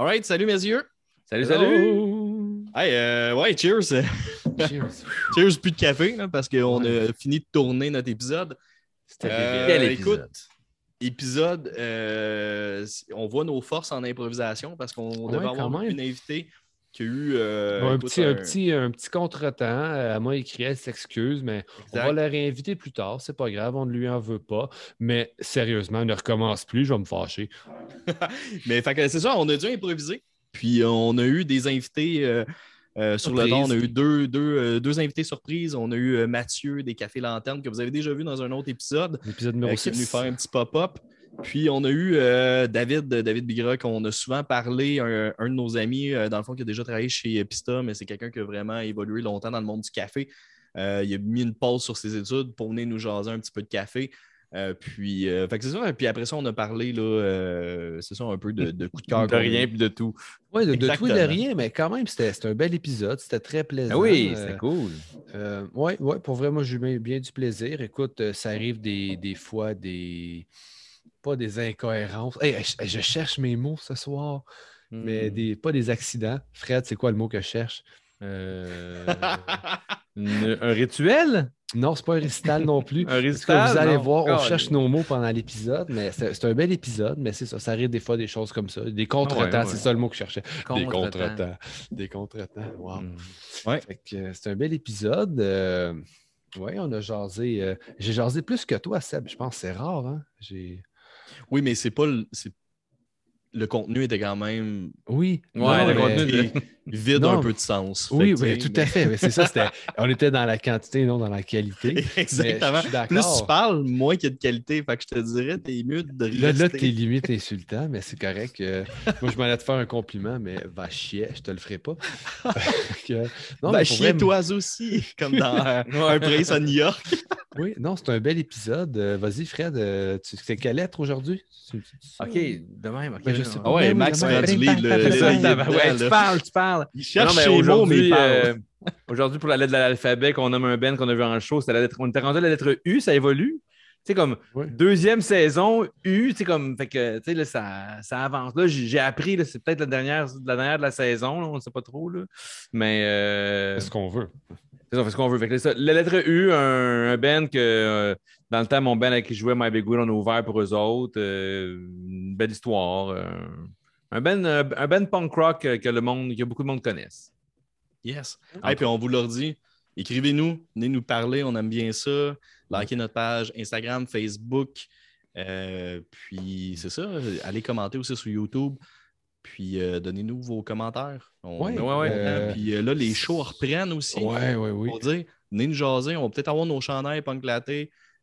All right, salut messieurs. Salut, salut. Hey, euh, ouais, cheers. Cheers. cheers, plus de café, là, parce qu'on a fini de tourner notre épisode. C'était Euh, écoute, épisode? épisode, euh, on voit nos forces en improvisation parce qu'on Ouais, devait avoir même. une invitée qui a eu euh, un, écoute, petit, un, petit, un petit contretemps. Euh, Elle m'a écrit, elle s'excuse, mais on va la réinviter plus tard. C'est pas grave, on ne lui en veut pas. Mais sérieusement, ne recommence plus, je vais me fâcher. Mais c'est ça, on a dû improviser. Puis euh, on a eu des invités euh, euh, sur le don. On a eu deux, deux, euh, deux invités surprises. On a eu euh, Mathieu des Cafés Lanternes que vous avez déjà vu dans un autre épisode. L'épisode euh, numéro qui est venu 6. faire un petit pop-up. Puis on a eu euh, David, David Bigra, qu'on a souvent parlé, un, un de nos amis, euh, dans le fond, qui a déjà travaillé chez Pista, mais c'est quelqu'un qui a vraiment évolué longtemps dans le monde du café. Euh, il a mis une pause sur ses études pour venir nous jaser un petit peu de café. Euh, puis, euh, fait que c'est ça. Puis après ça, on a parlé, là, euh, c'est ça, un peu de, de coup de cœur. De rien puis de tout. Oui, de, de tout et de rien, mais quand même, c'était c'était un bel épisode. C'était très plaisant. Ah oui, Euh, c'est cool. Euh, oui, ouais, pour vrai, moi, j'ai eu bien, du plaisir. Écoute, ça arrive des, des fois des. Pas des incohérences. Hey, je, je cherche mes mots ce soir, mais Hmm. des, pas des accidents. Fred, c'est quoi le mot que je cherche? Euh, un rituel? Non, c'est pas un récital non plus. Un Parce que récital? vous allez non. voir, on God. cherche nos mots pendant l'épisode, mais c'est un bel épisode, mais c'est ça, ça arrive des fois des choses comme ça. Des contretemps, Ouais, ouais. c'est ça le mot que je cherchais. Des Contretemps. Des contretemps. Wow. Hmm. Fait que, euh, c'est un bel épisode. Euh, oui, on a jasé. euh, J'ai jasé plus que toi, Seb. Je pense que c'est rare. Hein? J'ai... Oui, mais c'est pas le. Le contenu était quand même Oui. Ouais, non, le mais- contenu de- vide Non. un peu de sens. Oui, oui, tout à fait. Mais c'est ça, c'était... on était dans la quantité, non dans la qualité. Exactement. je suis d'accord. Plus tu parles, moins qu'il y a de qualité. Fait que je te dirais, t'es mieux de Là, là rester. t'es limite insultant, mais c'est correct. Euh, moi, je m'allais te faire un compliment, mais va chier, je te le ferai pas. Non, pour chier vrai, toi aussi, comme dans euh, un prince à New York. Oui, non, c'est un bel épisode. Euh, vas-y, Fred, euh, tu... c'est quelle lettre aujourd'hui? OK, de même. ok, Ben, je sais Ah pas. ouais, Ben oui, Max ben prend du lead. tu parles, tu parles. Il Non, cherche mais ses mots, mais aujourd'hui, il parle. euh, aujourd'hui, pour la lettre de l'alphabet qu'on nomme un Ben qu'on a vu en show, c'était la lettre, on était rendu à la lettre U, ça évolue. Tu sais, comme Ouais. deuxième saison, U, tu sais, comme, fait que, tu sais, là, ça, ça avance. Là, j'ai j'ai appris, là, c'est peut-être la dernière, la dernière de la saison, là, on ne sait pas trop, là. Mais, euh, C'est ce qu'on veut. C'est ça, on fait ce qu'on veut. Fait que ça, la lettre U, un, un band que, euh, dans le temps, mon band avec qui je jouais, My Big Wheel, on a ouvert pour eux autres. euh, une belle histoire. euh, un band, un, band punk rock que, le monde, que beaucoup de monde connaissent. Yes. Et puis on vous leur dit, écrivez-nous, venez nous parler, on aime bien ça. Likez notre page Instagram, Facebook. Puis c'est ça, allez commenter aussi sur YouTube. Puis euh, donnez-nous vos commentaires. On Ouais, est ouais, ouais. contents. Euh, Puis euh, là, les shows reprennent aussi. Ouais, ouais, oui. Pour dire, venez nous jaser, on va peut-être avoir nos chandails punk latte.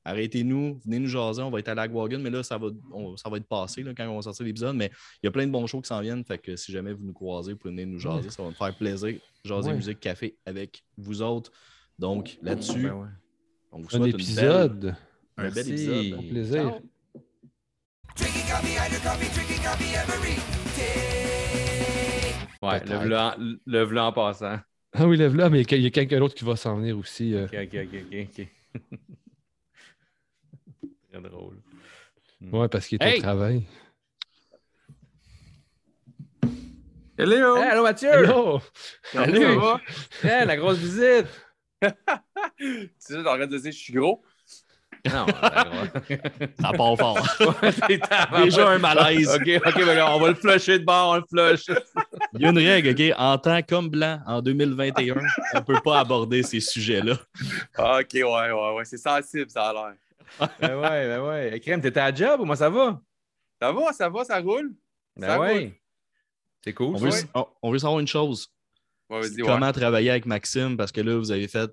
Arrêtez-nous, venez nous jaser, on va être à Lagwagon, mais là, ça va, on- ça va être passé là, quand on va sortir l'épisode. Mais il y a plein de bons shows qui s'en viennent. Fait que si jamais vous nous croisez, vous pouvez venir nous jaser. Ça va me faire plaisir. Jaser Ouais. musique, café avec vous autres. Donc là-dessus, Ben ouais. on vous Un souhaite une belle- épisode. un bel épisode. Au plaisir. Ciao. Ouais, le v'là en- le passant. Ah oui, lève-là, mais il y a quelqu'un d'autre qui va s'en venir aussi. euh. Ok, ok, ok, ok, ok. Très drôle. Ouais, parce qu'il est Hey! au travail. Hello! allô, Mathieu! Hello! Salut! Ça va? Hey, la grosse visite! Tu sais, en train de dire je suis gros. Non. Ça part fort. Déjà un malaise. Ok, ok, ben là, on va le flusher de bord, on le flush. Il y a une règle, OK? En temps comme blanc, en 2021, on ne peut pas aborder ces sujets-là. Ah, ok, ouais, ouais, ouais. C'est sensible, ça a l'air. Ben ouais, ben ouais. Crème, t'étais à job ou moi ça va? Ça va, ça va, ça roule? Ben Ça ouais. C'est cool. On veut, on- savoir une chose. Ouais, vas-y, ouais. Comment travailler avec Maxime? Parce que là, vous avez fait,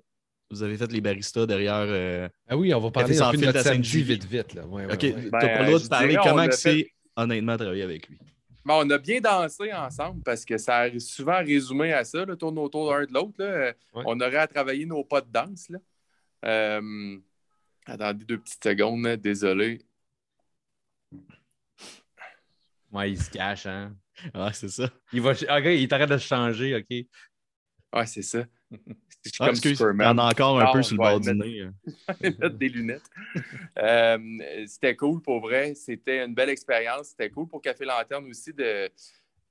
vous avez fait les baristas derrière. euh, Ah oui, on va parler un peu de notre samedi vite, vite. Là. Ouais, ouais, OK, ouais. Ben, n'as pas le droit de parler comment c'est honnêtement travailler avec lui. Ben, on a bien dansé ensemble parce que ça a souvent résumé à ça, là, tourne autour l'un de l'autre. On aurait à travailler nos pas de danse. Là. Euh, Attendez deux petites secondes, là, désolé. Ouais, il se cache, hein. Ah, c'est ça. Il va. Ok, il t'arrête de changer, ok. Ouais, c'est ça. Je Ah, excuse, en a encore un Ah, peu sur le bord du mais- nez. mettre des lunettes. Euh, c'était cool pour vrai. C'était une belle expérience. C'était cool pour Café Lanterne aussi de,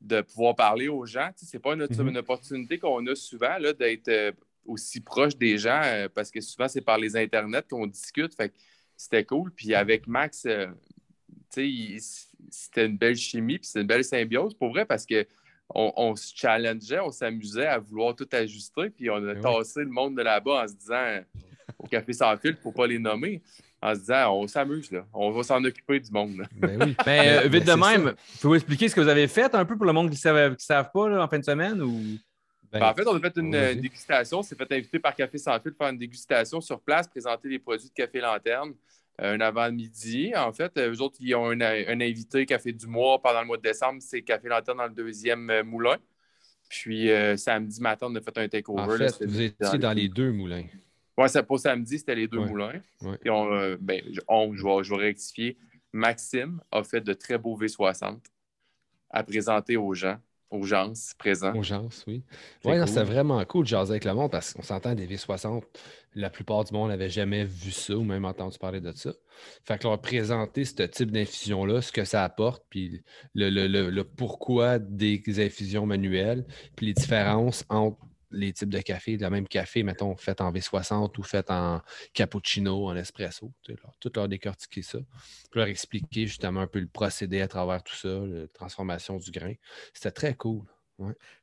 de pouvoir parler aux gens. Tu sais, c'est pas une, Mhm. une opportunité qu'on a souvent là, d'être euh, aussi proche des gens euh, parce que souvent, c'est par les internets qu'on discute. Fait que c'était cool. Puis avec Max, euh, tu sais, il- c'était une belle chimie, puis c'était une belle symbiose pour vrai parce que on, on se challengeait, on s'amusait à vouloir tout ajuster, puis on a oui. tassé le monde de là-bas en se disant euh, au Café Sans Fil, pour pas les nommer, en se disant on s'amuse, là, on va s'en occuper du monde. là. Ben oui. Ben, euh, Ben, vite de même, faut-vous expliquer ce que vous avez fait un peu pour le monde qui ne savent, qui savent pas là, en fin de semaine? Ou... Ben, Ben, en fait, on a fait une euh, dégustation. On s'est fait inviter par Café Sans Fil faire une dégustation sur place, présenter les produits de Café Lanterne euh, un avant-midi. En fait, euh, eux autres, ils ont un, un invité Café du mois pendant le mois de décembre. C'est Café Lanterne dans le deuxième euh, moulin. Puis euh, samedi matin, on a fait un takeover. En fait, vous étiez dans les deux moulins. C'est pour samedi, c'était les deux Ouais. moulins. Ouais. Puis on, euh, ben, on, je, vais, je vais rectifier. Maxime a fait de très beaux V60 à présenter aux gens, aux gens présents. Urgence, oui. C'est Oui, cool. c'était vraiment cool de jaser avec le monde parce qu'on s'entend des V60. La plupart du monde n'avait jamais vu ça ou même entendu parler de ça. Fait que leur présenter ce type d'infusion-là, ce que ça apporte, puis le, le- le- le pourquoi des infusions manuelles, puis les différences entre les types de café, le même café, mettons, fait en V60 ou fait en cappuccino, en espresso. leur- tout leur décortiquer ça. Puis leur expliquer justement un peu le procédé à travers tout ça, la transformation du grain. C'était très cool.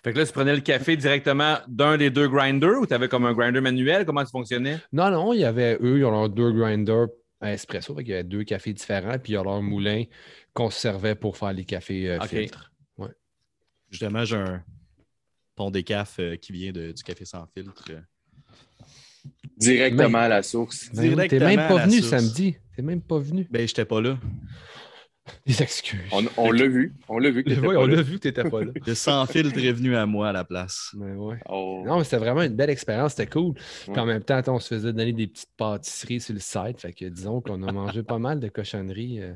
Fait que là, tu prenais le café directement d'un des deux grinders ou tu avais comme un grinder manuel? Comment ça fonctionnait? Non, non, il y avait eux, ils ont leurs deux grinders à espresso, fait qu'il y avait deux cafés différents, puis il y a leur moulin qu'on se servait pour faire les cafés euh, filtres. Justement, j'ai un pont des cafes euh, qui vient de- du café sans filtre. euh. Directement Mais- à la source. Ben oui, T'es Directement même pas venu source. samedi. T'es même pas venu. Ben, j'étais pas là. Des excuses. On, on l'a vu. On l'a vu. que t'étais Oui, pas on là. l'a vu que t'étais pas là. Le sans filtre est venu à moi à la place. Mais ouais. Oh. Non, mais c'était vraiment une belle expérience, c'était cool. Puis Ouais. en même temps, attends, on se faisait donner des petites pâtisseries sur le site. Fait que disons qu'on a mangé pas mal de cochonneries. euh,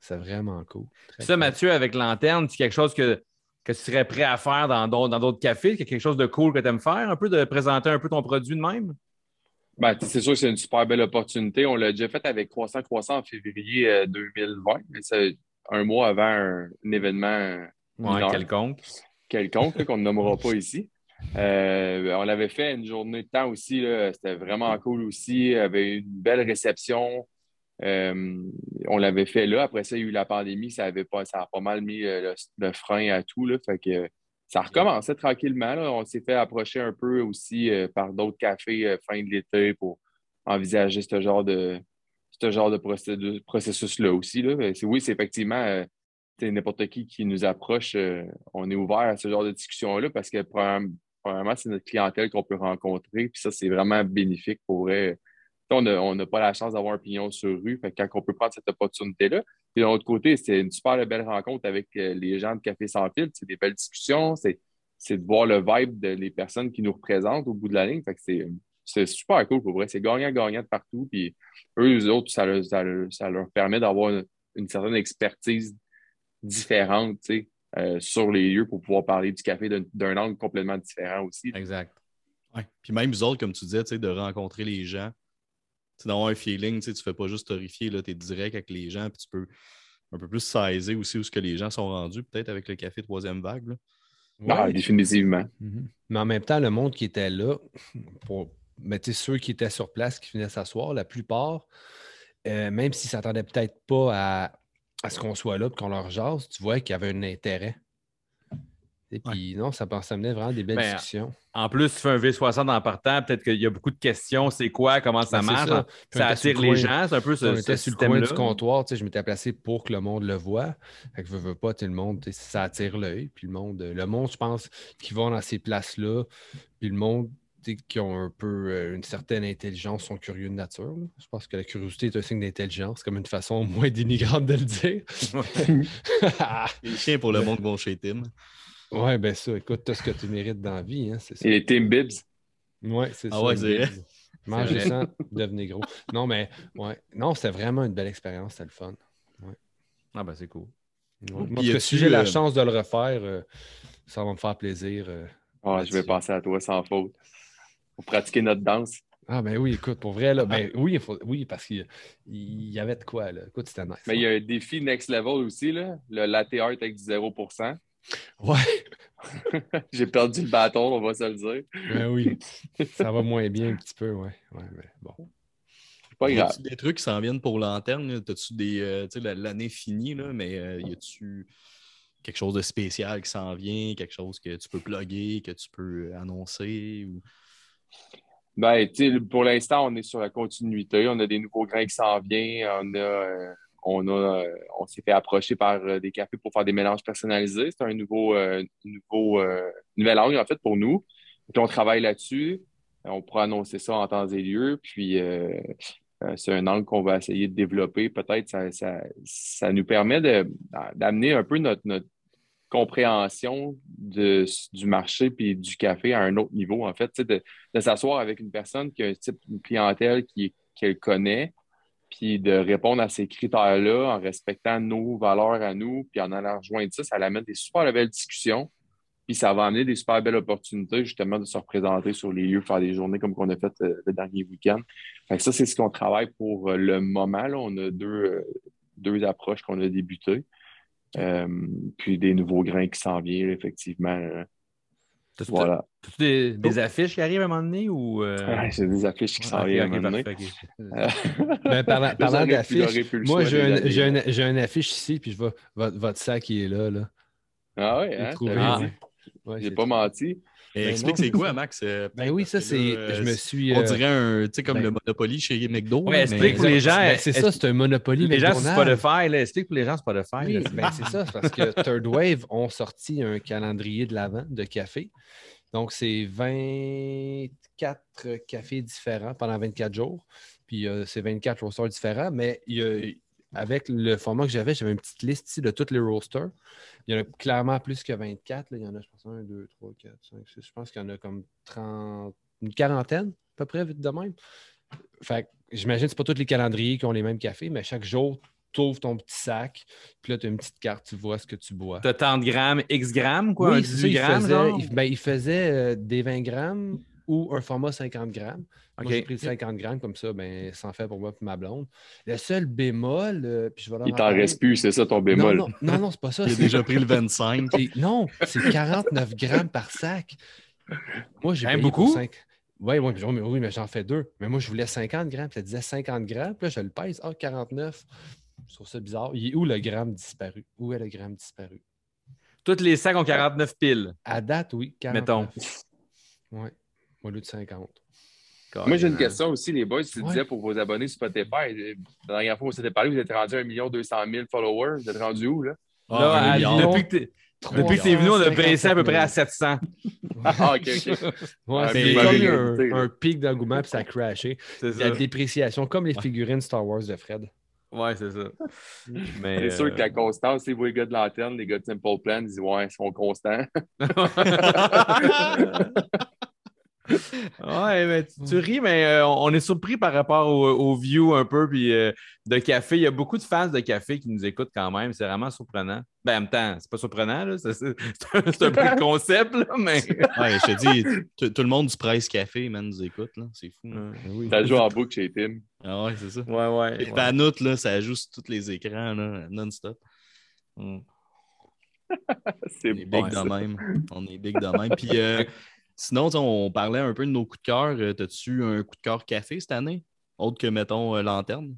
c'est vraiment cool. Très Ça, cool. Mathieu, avec lanterne, c'est quelque chose que, que tu serais prêt à faire dans d'autres cafés? quelque chose de cool que tu aimes faire? Un peu de présenter un peu ton produit de même? Ben, c'est sûr que c'est une super belle opportunité. On l'a déjà fait avec Croissant Croissant en février euh, 2020. Mais c'est un mois avant un, un événement euh, Ouais, quelconque. quelconque qu'on ne nommera pas ici. Euh, on l'avait fait une journée de temps aussi. C'était vraiment cool aussi. Il y avait une belle réception. Euh, on l'avait fait là. Après ça, il y a eu la pandémie. Ça, avait pas, ça a pas mal mis euh, le, le frein à tout. Là. Fait que ça recommençait tranquillement. là. On s'est fait approcher un peu aussi euh, par d'autres cafés euh, fin de l'été pour envisager ce genre de, ce genre de procédure- processus-là aussi. Là. Oui, c'est effectivement euh, n'importe qui qui nous approche, euh, on est ouvert à ce genre de discussion-là parce que premièrement, premièrement, c'est notre clientèle qu'on peut rencontrer. Puis ça, c'est vraiment bénéfique pour vrai. On n'a pas la chance d'avoir un pignon sur rue. Fait que quand on peut prendre cette opportunité-là. Puis de l'autre côté, c'est une super belle rencontre avec euh, les gens de Café Sans Fil. C'est des belles discussions. C'est c'est de voir le vibe des les personnes qui nous représentent au bout de la ligne. Fait que c'est c'est super cool pour vrai. C'est gagnant-gagnant de partout. Puis eux, eux autres, ça leur, ça leur- ça leur permet d'avoir une, une certaine expertise différente tu sais, euh, sur les lieux pour pouvoir parler du café d'un- d'un angle complètement différent aussi. Exact. Ouais. Puis même vous autres, comme tu disais, de rencontrer les gens, d'avoir un feeling, tu ne fais pas juste horrifier, tu es direct avec les gens, puis tu peux un peu plus saisir aussi où ce que les gens sont rendus, peut-être avec le café troisième vague. là. Ah, définitivement. Mhm. Mais en même temps, le monde qui était là, pour, mais tu sais, ceux qui étaient sur place, qui venaient s'asseoir, la plupart, euh, même s'ils ne s'attendaient peut-être pas à, à ce qu'on soit là et qu'on leur jase, tu vois qu'il y avait un intérêt. Et puis non, ça, ça menait vraiment des belles Ben, discussions. En plus, tu fais un V60 en partant, peut-être qu'il y a beaucoup de questions. C'est quoi? Comment ça Ben, marche? ça. Attire le les coin- gens. C'est un peu ce, on ce était sur le coin du comptoir, tu sais, je m'étais placé pour que le monde le voit. Fait que veux, veux pas, le monde, ça attire l'œil. Puis le monde, le monde, je pense, qui va dans ces places-là, puis le monde qui ont un peu euh, une certaine intelligence sont curieux de nature. là. Je pense que la curiosité est un signe d'intelligence, comme une façon moins dénigrante de le dire. Les chiens pour le monde vont chez Tim. Ouais, ben ça, écoute, tu as ce que tu mérites dans la vie, hein, c'est ça. Et les Team Bibs, Ouais, c'est Ah ça. ouais, c'est. Mangez sans, devenez gros. Non, mais ouais. Non, c'était vraiment une belle expérience, c'était le fun. Ah, ben c'est cool. Ouais. Moi, que si j'ai la euh, chance de le refaire, euh, ça va me faire plaisir. euh. ah, je vais passer à toi sans faute. Pour pratiquer notre danse. Ah ben oui, écoute, pour vrai, là, ben oui, il faut- oui, parce qu'il il y avait de quoi, là. Écoute, c'était nice. Mais il y a un défi next level aussi, là, le latte art avec du 0%. Ouais, J'ai perdu le bâton, on va se le dire. ben oui. Ça va moins bien un petit peu, ouais. ouais mais bon. C'est pas Y grave. a-tu des trucs qui s'en viennent pour lanterne? T'as-tu des. euh, tu sais, la- l'année finie, là, mais euh, y a-tu quelque chose de spécial qui s'en vient, quelque chose que tu peux plugger, que tu peux annoncer? Ou... Ben, tu sais, pour l'instant, on est sur la continuité. On a des nouveaux grains qui s'en viennent. On a, euh, euh, on s'est fait approcher par euh, des cafés pour faire des mélanges personnalisés. C'est un nouveau, euh, nouveau, angle, en fait, pour nous. On travaille là-dessus. On pourra annoncer ça en temps et lieu. Puis, c'est un angle qu'on va essayer de développer. Peut-être ça, ça, nous permet d'amener un peu notre, compréhension du marché puis du café à un autre niveau, en fait, de, de s'asseoir avec une personne qui a un type de clientèle qu'elle connaît, puis de répondre à ces critères-là en respectant nos valeurs à nous, puis en allant rejoindre ça, ça amène des super belles discussions, puis ça va amener des super belles opportunités justement de se représenter sur les lieux, faire des journées comme qu'on a fait euh, le dernier week-end. Ça, c'est ce qu'on travaille pour euh, le moment. Là. On a deux, euh, deux approches qu'on a débutées. Puis des nouveaux grains qui s'en viennent, effectivement. T'as-tu Voilà. t'as-tu des, des affiches qui arrivent à un moment donné ou. euh, Ouais, c'est des affiches qui s'en ok, viennent à un moment donné. parfait, ok. Euh, Ben, parlant d'affiches, moi, j'ai un, j'ai j'ai affiche ici, puis je vois votre, votre sac qui est là. là. Ah ouais, J'ai hein? trouvé, Ah. ouais. J'ai j'ai pas trouvé. menti. Ben explique c'est quoi, Max? euh, Ben oui, ça, c'est. Je me suis. On euh, dirait un, tu sais, comme ben- le Monopoly chez McDo. Ouais, là, explique pour les gens. Ben, c'est ça, c'est un Monopoly. Les gens sur. Spotify, là, explique pour les gens Spotify. Oui, ben c'est ça, c'est parce que Third Wave ont sorti un calendrier de l'avant de café. Donc, c'est 24 cafés différents pendant 24 jours. Puis, euh, c'est 24 roasters différents. Mais il y a- avec le format que j'avais, j'avais une petite liste ici de tous les roasters. Il y en a clairement plus que 24. là. Il y en a, je pense, 1, 2, 3, 4, 5, 6. Je pense qu'il y en a comme 30, une quarantaine, à peu près, vite de même. Fait que j'imagine que ce pas tous les calendriers qui ont les mêmes cafés, mais chaque jour, tu ouvres ton petit sac, puis là, tu as une petite carte, tu vois ce que tu bois. T'as tant de grammes, X grammes, quoi, Oui, ça, 18 il faisait, il, ben, il faisait euh, des 20 grammes ou un format 50 grammes. Moi, j'ai pris le 50 grammes, comme ça, ben, ça en fait pour moi et ma blonde. Le seul bémol, euh, puis je vais leur Il en t'en reste plus, c'est ça ton bémol. non, non, non, c'est pas ça. C'est- déjà pris le 25. c'est- Non, c'est 49 grammes par sac. Moi, j'ai pour beaucoup? 5. Oui, oui, mais, oui, mais j'en fais deux. Mais moi, je voulais 50 grammes. puis Ça disait 50 grammes. Puis là, je le pèse. Ah, 49. Je trouve ça bizarre. Il est où le gramme disparu? Où est le gramme disparu? Tous les sacs ont 49 piles. À date, oui, 49. Mettons. Oui, au lieu de 50. Moi, j'ai une question aussi, les boys. Tu Ouais. disais pour vos abonnés Spotify, euh, la dernière fois où on s'était parlé, vous êtes rendu à 1 200 000 followers. Vous êtes rendu où, là? Ah, Là, depuis que t'es- depuis que t'es venu, on a baissé à peu près à 700. Ah, OK, OK. Ouais, Ouais, c'est comme un, un pic d'engouement puis ça a crashé. La dépréciation, comme les figurines Star Wars de Fred. Ouais, c'est ça. Mais, C'est sûr euh, que la constance, c'est vous, les gars de l'antenne, les gars de Simple Plan, ils disent Ouais, ils sont constants. ouais, mais tu, tu ris, mais euh, on est surpris par rapport au, au view un peu puis, euh, de café. Il y a beaucoup de fans de café qui nous écoutent quand même. C'est vraiment surprenant. Ben, en même temps, c'est pas surprenant, là. C'est, un, peu le concept, là, mais. Ouais, je te dis, tout, le monde du Price Café, man, nous écoute. là. C'est fou. là. Oui. Ça joue en boucle chez Tim. Ah ouais, c'est ça. Ouais, ouais. Les panoutes, là, ça joue sur tous les écrans, là, non-stop. Mm. C'est On est bon. big ça. de même. On est big de même. Puis euh, sinon, on parlait un peu de nos coups de cœur. Euh, T'as-tu un coup de cœur café cette année? Autre que, mettons, euh, Lanterne.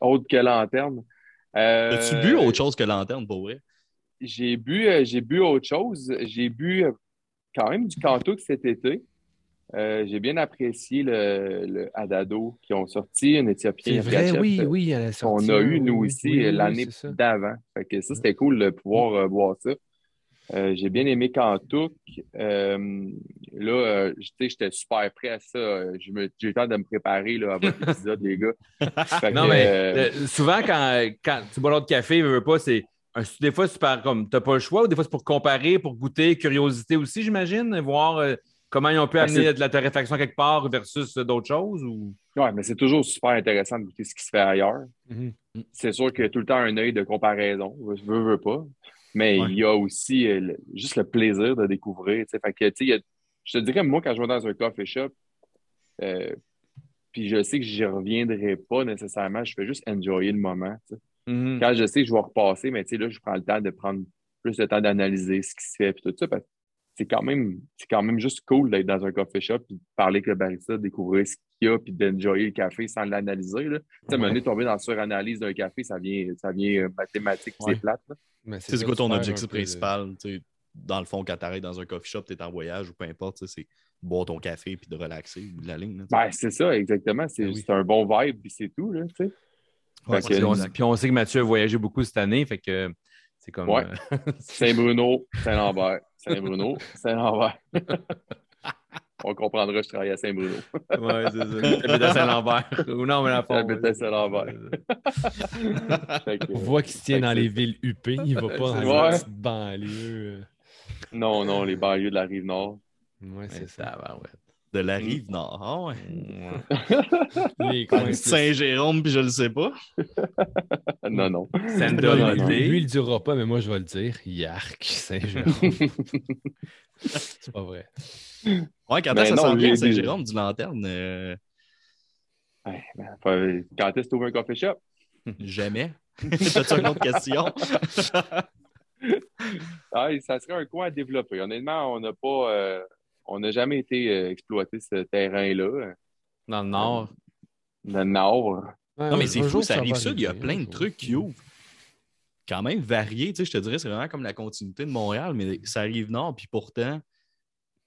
Autre que lanterne. Euh, As-tu bu autre chose que Lanterne, pour vrai? J'ai bu, j'ai bu autre chose. J'ai bu quand même du Kantuk cet été. Euh, j'ai bien apprécié le, le Adado qui ont sorti, un Éthiopien. C'est vrai, oui, oui. elle a qu'on sorti a eu, nous oui, aussi, oui, oui, l'année d'avant. Fait que ça, c'était cool de pouvoir euh, boire ça. Euh, j'ai bien aimé Kantuk. Euh, là, euh, tu sais, j'étais super prêt à ça. J'ai eu le temps de me préparer là, à votre épisode, les gars. Fait Non, que, mais euh, souvent, quand, quand tu bois l'autre café, veux, veux pas, c'est. des fois, c'est par comme. T'as pas le choix, ou des fois, c'est pour comparer, pour goûter, curiosité aussi, j'imagine, voir comment ils ont pu Ben, amener de la torréfaction quelque part versus d'autres choses. Ou... ouais, mais c'est toujours super intéressant de goûter ce qui se fait ailleurs. Mhm. c'est sûr qu'il y a tout le temps un œil de comparaison, veux, veux pas. Mais Ouais. il y a aussi euh, le- juste le plaisir de découvrir. tu sais. Fait que, a- je te dirais, moi, quand je vais dans un coffee shop, euh, puis je sais que je reviendrai pas nécessairement, je fais juste enjoyer le moment. Mhm. Quand je sais que je vais repasser, mais tu sais, là, je prends le temps de prendre plus le temps d'analyser ce qui se fait, puis tout ça, parce que c'est quand même, c'est quand même juste cool d'être dans un coffee shop, puis de parler avec le barista, de découvrir ce qu'il y a, puis d'enjoyer le café sans l'analyser. là. Tu sais, moment donné, tomber dans la suranalyse d'un café, ça vient, ça vient euh, mathématique, Ouais. c'est plate. C'est quoi ton objectif de- principal? tu sais, Dans le fond, quand tu arrêtes dans un coffee shop, tu es en voyage ou peu importe, tu sais, c'est boire ton café puis de relaxer ou de la ligne. là. Ben, c'est ça, exactement. C'est Ben oui. c'est un bon vibe, puis c'est tout, là, tu sais. Ouais, Fait c'est que- Puis on, puis on sait que Mathieu a voyagé beaucoup cette année, fait que c'est comme. Ouais. euh, Saint-Bruno, Saint-Lambert, Saint-Bruno, Saint-Lambert. On comprendra, je travaille à Saint-Bruno. ouais, c'est ça. J'habite à Saint-Lambert. Ou non, mais la. J'habite à Saint-Lambert. Que- On voit qu'il se tient que dans les villes UP, il va pas dans les petites banlieues. Non, non, les banlieues de la rive nord. Ouais, c'est ça. ça, ouais. De la rive nord. Ah ouais. Les coins plus- Saint-Jérôme, puis je le sais pas. Non, non. Lui, il le dira pas, mais moi, je vais le dire. Yark, Saint-Jérôme. c'est pas vrai. Ouais, quand Ben est-ce que ça j'ai- Saint-Jérôme, du lanterne? euh, Ouais, ben, Quand est-ce que tu ouvres un coffee shop? jamais. T'as-tu une autre question? Ah, ça serait un coin à développer. Honnêtement, on n'a pas. euh, on n'a jamais été euh, exploiter ce terrain-là, Dans le Nord. dans le nord. Non, mais c'est fou, ça arrive ça. Il y a plein de trucs qui ouvrent. Quand même variés, tu sais, je te dirais, c'est vraiment comme la continuité de Montréal, mais ça arrive nord, puis pourtant, tu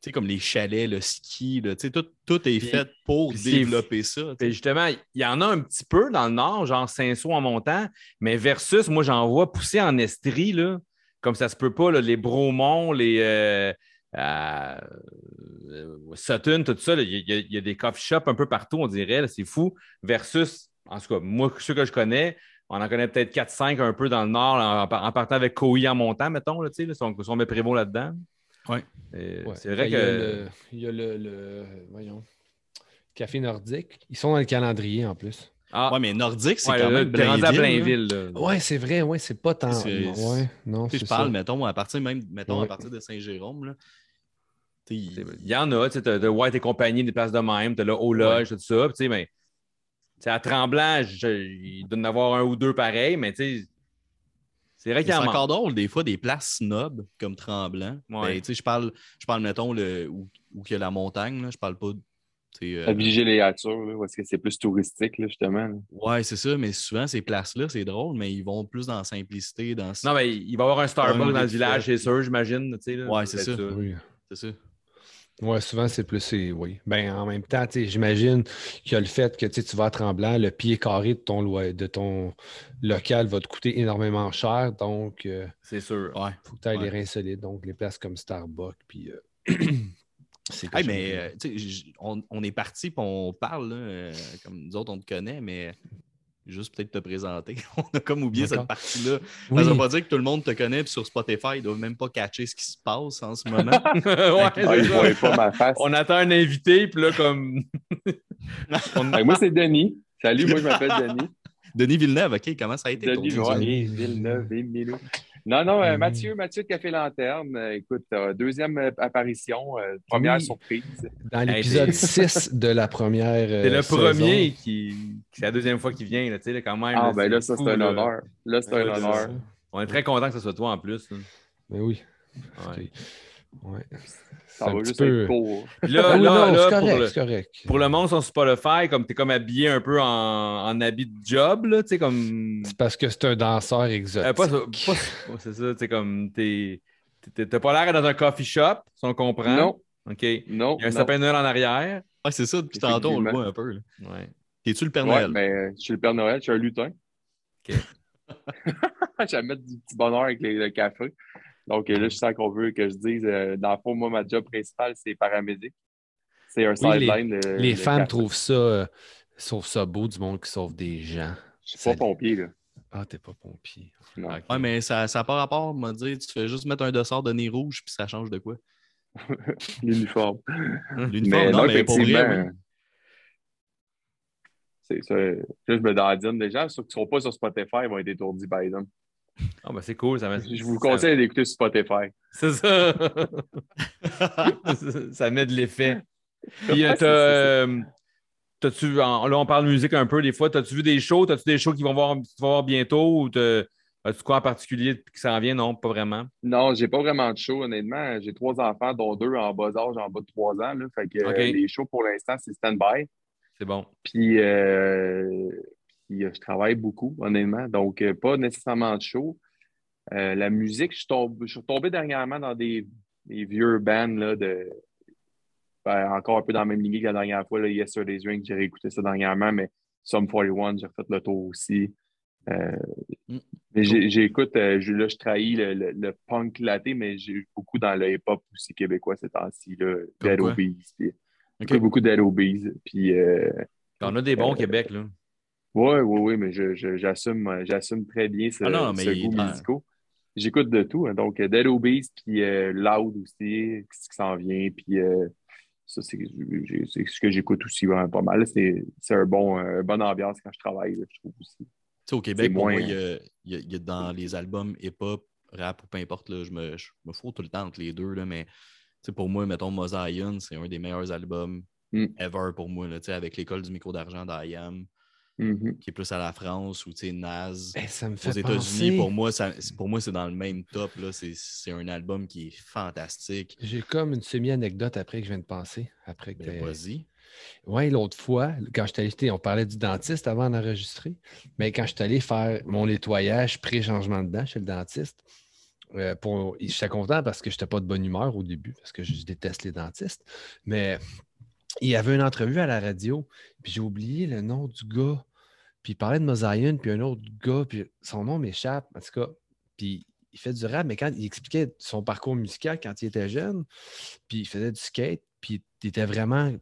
sais, comme les chalets, le ski, là, tu sais, tout, tout est Puis- fait pour puis développer ça. tu sais. Puis justement, il y en a un petit peu dans le Nord, genre Saint-Saul en montant, mais versus, moi, j'en vois pousser en Estrie, là, comme ça se peut pas, là, les Bromont, les euh, Sutton, tout ça, il y, a- il y a des coffee shops un peu partout, on dirait, c'est fou. Versus, en tout cas, moi, ceux que je connais, on en connaît peut-être 4-5 un peu dans le Nord, en, en partant avec Coy en montant, mettons, là, tu sais, là, si on, si on met Prévost là-dedans. Ouais. Euh, Ouais. C'est vrai Ben, Il y a que. le, il y a le, le- voyons, Café Nordique. Ils sont dans le calendrier en plus. Ah, Ouais, mais Nordique, c'est ouais, quand là, même Blainville. Ouais, c'est vrai, ouais, c'est pas tant. Ouais, non, je parle, ça. mettons, à partir même, mettons, à partir de Saint-Jérôme, là. Tu sais, C'est- il- y en a, tu sais, t'as de White et compagnie, des places de même, t'as là au lodge, tout ça. Puis, tu sais, mais tu sais, à Tremblant, il doit y en avoir un ou deux pareils, mais tu sais, c'est vrai qu'il y C'est en encore drôle, des fois, des places snobs comme Tremblant. Ouais. Ben, tu sais, je parle, je parle, mettons, le, où, où il y a la montagne, là, je parle pas. tu sais, À euh, Villégiature, là, où est-ce que c'est plus touristique, là, justement. là. Ouais, c'est ça, mais souvent, ces places-là, c'est drôle, mais ils vont plus dans la simplicité, dans Non, mais il va y avoir un Starbucks Un dans le village, c'est sûr, j'imagine. tu. Ouais, c'est ça. Oui. C'est ça. Ouais, souvent, c'est plus. c'est- Oui. Ben, en même temps, tu sais, j'imagine qu'il y a le fait que tu sais, tu vas à Tremblant, le pied carré de ton, de ton local va te coûter énormément cher. Donc, il C'est sûr. Ouais. faut que tu ailles Ouais. les reins solides. Donc, les places comme Starbucks. Puis, euh, c'est Hey, quelque mais euh, on, on est parti et on parle, là, euh, comme nous autres, on te connaît, mais juste peut-être te présenter. on a comme oublié cette partie-là. Oui. Ça veut pas dire que tout le monde te connaît, puis sur Spotify, ils doivent même pas catcher ce qui se passe en ce moment. ouais, Ah, pas ma face. On attend un invité, puis là, comme. On- moi, c'est Denis. Salut, moi, je m'appelle Denis. Denis Villeneuve, OK, comment ça a été ton Denis, ouais, Villeneuve, et Milou. Non, non, euh, Mm. Mathieu, Mathieu de Café Lanterne. euh, écoute, euh, deuxième euh, apparition, euh, première Oui. surprise. Dans l'épisode c'est- 6 de la première. C'est le saison. premier qui. C'est la deuxième fois qu'il vient, là, tu sais, là, quand même. Ah, ben là, ça, c'est un honneur. Là, c'est Ouais, un honneur. On est très content que ce soit toi en plus. là. Ben oui. Ouais. Ouais. Ça va juste peu- être court. Puis là, Ah oui, là, non, là, c'est pour, correct, le, correct. pour le monde sur Spotify, comme tu es comme habillé un peu en, en habit de job, là, tu sais, comme. C'est parce que c'est un danseur exotique. Euh, pas, pas- pas- c'est ça, tu sais, comme t'es. t'es- T'as pas l'air d'être dans un coffee shop, si on comprend. Non, OK. Il non. y a un sapin de Noël en arrière. Ouais, c'est ça, depuis tantôt, on le voit un peu. là. Ouais. T'es-tu le Père Ouais, Noël? mais euh, je suis le Père Noël, je suis un lutin. OK. J'aime mettre du petit bonheur avec les- le café. Donc là, je sens qu'on veut que je dise, euh, dans le fond, moi, ma job principale, c'est paramédic. C'est un Oui, les- sideline. le- Les le femmes café. trouvent ça, euh, ça beau du monde qui sauve des gens. Je suis pas pompier, là. Ah, t'es pas pompier. Non. OK. Ouais, mais ça n'a pas rapport, m'a dit, tu fais juste mettre un dossard de nez rouge, puis ça change de quoi? L'uniforme. L'uniforme, Mais non, non, mais pour effectivement, vrai, c'est ça. Là, je me dandine. Les gens ceux qui ne sont pas sur Spotify ils vont être étourdis, par exemple. Ah, ben c'est cool. Ça met- Je vous ça- conseille d'écouter sur Spotify. C'est ça. ça met de l'effet. Puis, euh, Ouais, euh, t'as-tu, là, on parle musique un peu des fois. T'as-tu vu des shows? T'as-tu des shows qui vont voir, voir bientôt? Ou As-tu quoi en particulier qui s'en vient? Non, pas vraiment. Non, j'ai pas vraiment de show, honnêtement. J'ai trois enfants, dont deux en bas âge, en bas de trois ans. Là. Fait que euh, les shows, pour l'instant, c'est stand-by. C'est bon. Puis, euh, puis, euh, je travaille beaucoup, honnêtement. Donc, euh, pas nécessairement de show. Euh, la musique, je suis, tombé, je suis tombé dernièrement dans des, des vieux bands là, de. ben, encore un peu dans la même lignée que la dernière fois, là, Yesterday's Ring, j'ai réécouté ça dernièrement, mais Sum 41, j'ai refait le tour aussi. Euh, Mm. mais j'écoute, euh, là, je trahis le, le- le punk laté, mais j'ai beaucoup dans le hip-hop aussi québécois ces temps-ci, Dead. Puis, j'écoute beaucoup Dead Obies. Puis, On a des bons au Québec, là. Oui, oui, oui, mais je- je- j'assume euh, j'assume très bien ce, Ah non, ce il- goût ah. musicaux. J'écoute de tout. hein. donc, euh, Dead Obeez, puis euh, Loud aussi, ce qui s'en vient. Puis euh, ça, c'est j'ai- c'est ce que j'écoute aussi vraiment pas mal. C'est c'est un bon, euh, bonne ambiance quand je travaille, là, je trouve aussi. Tu sais, au Québec, pour moins- moi, il y a, il y a- il y a dans les albums hip-hop, rap ou peu importe, là, je, me, je me fous tout le temps entre les deux. Là, mais pour moi, mettons, Mosaïon, c'est un des meilleurs albums Mm. ever pour moi. Là, avec l'école du micro d'argent d'IAM, Mhm. qui est plus à la France, ou Naz. Ben, ça me Aux fait États-Unis, penser- pour moi, ça- c'est- pour moi, c'est dans le même top. C'est un album qui est fantastique. J'ai comme une semi-anecdote après que je viens de penser. Après que Ben, Vas-y. Oui, l'autre fois, quand je suis allé, on parlait du dentiste avant d'enregistrer, mais quand je suis allé faire mon nettoyage pré-changement de dents chez le dentiste, euh, pour, j'étais content parce que je n'étais pas de bonne humeur au début, parce que je déteste les dentistes, mais il y avait une entrevue à la radio, puis j'ai oublié le nom du gars, puis il parlait de Mosaïen, puis un autre gars, puis son nom m'échappe, en tout cas, puis il fait du rap, mais quand il expliquait son parcours musical quand il était jeune, puis il faisait du skate, puis il était vraiment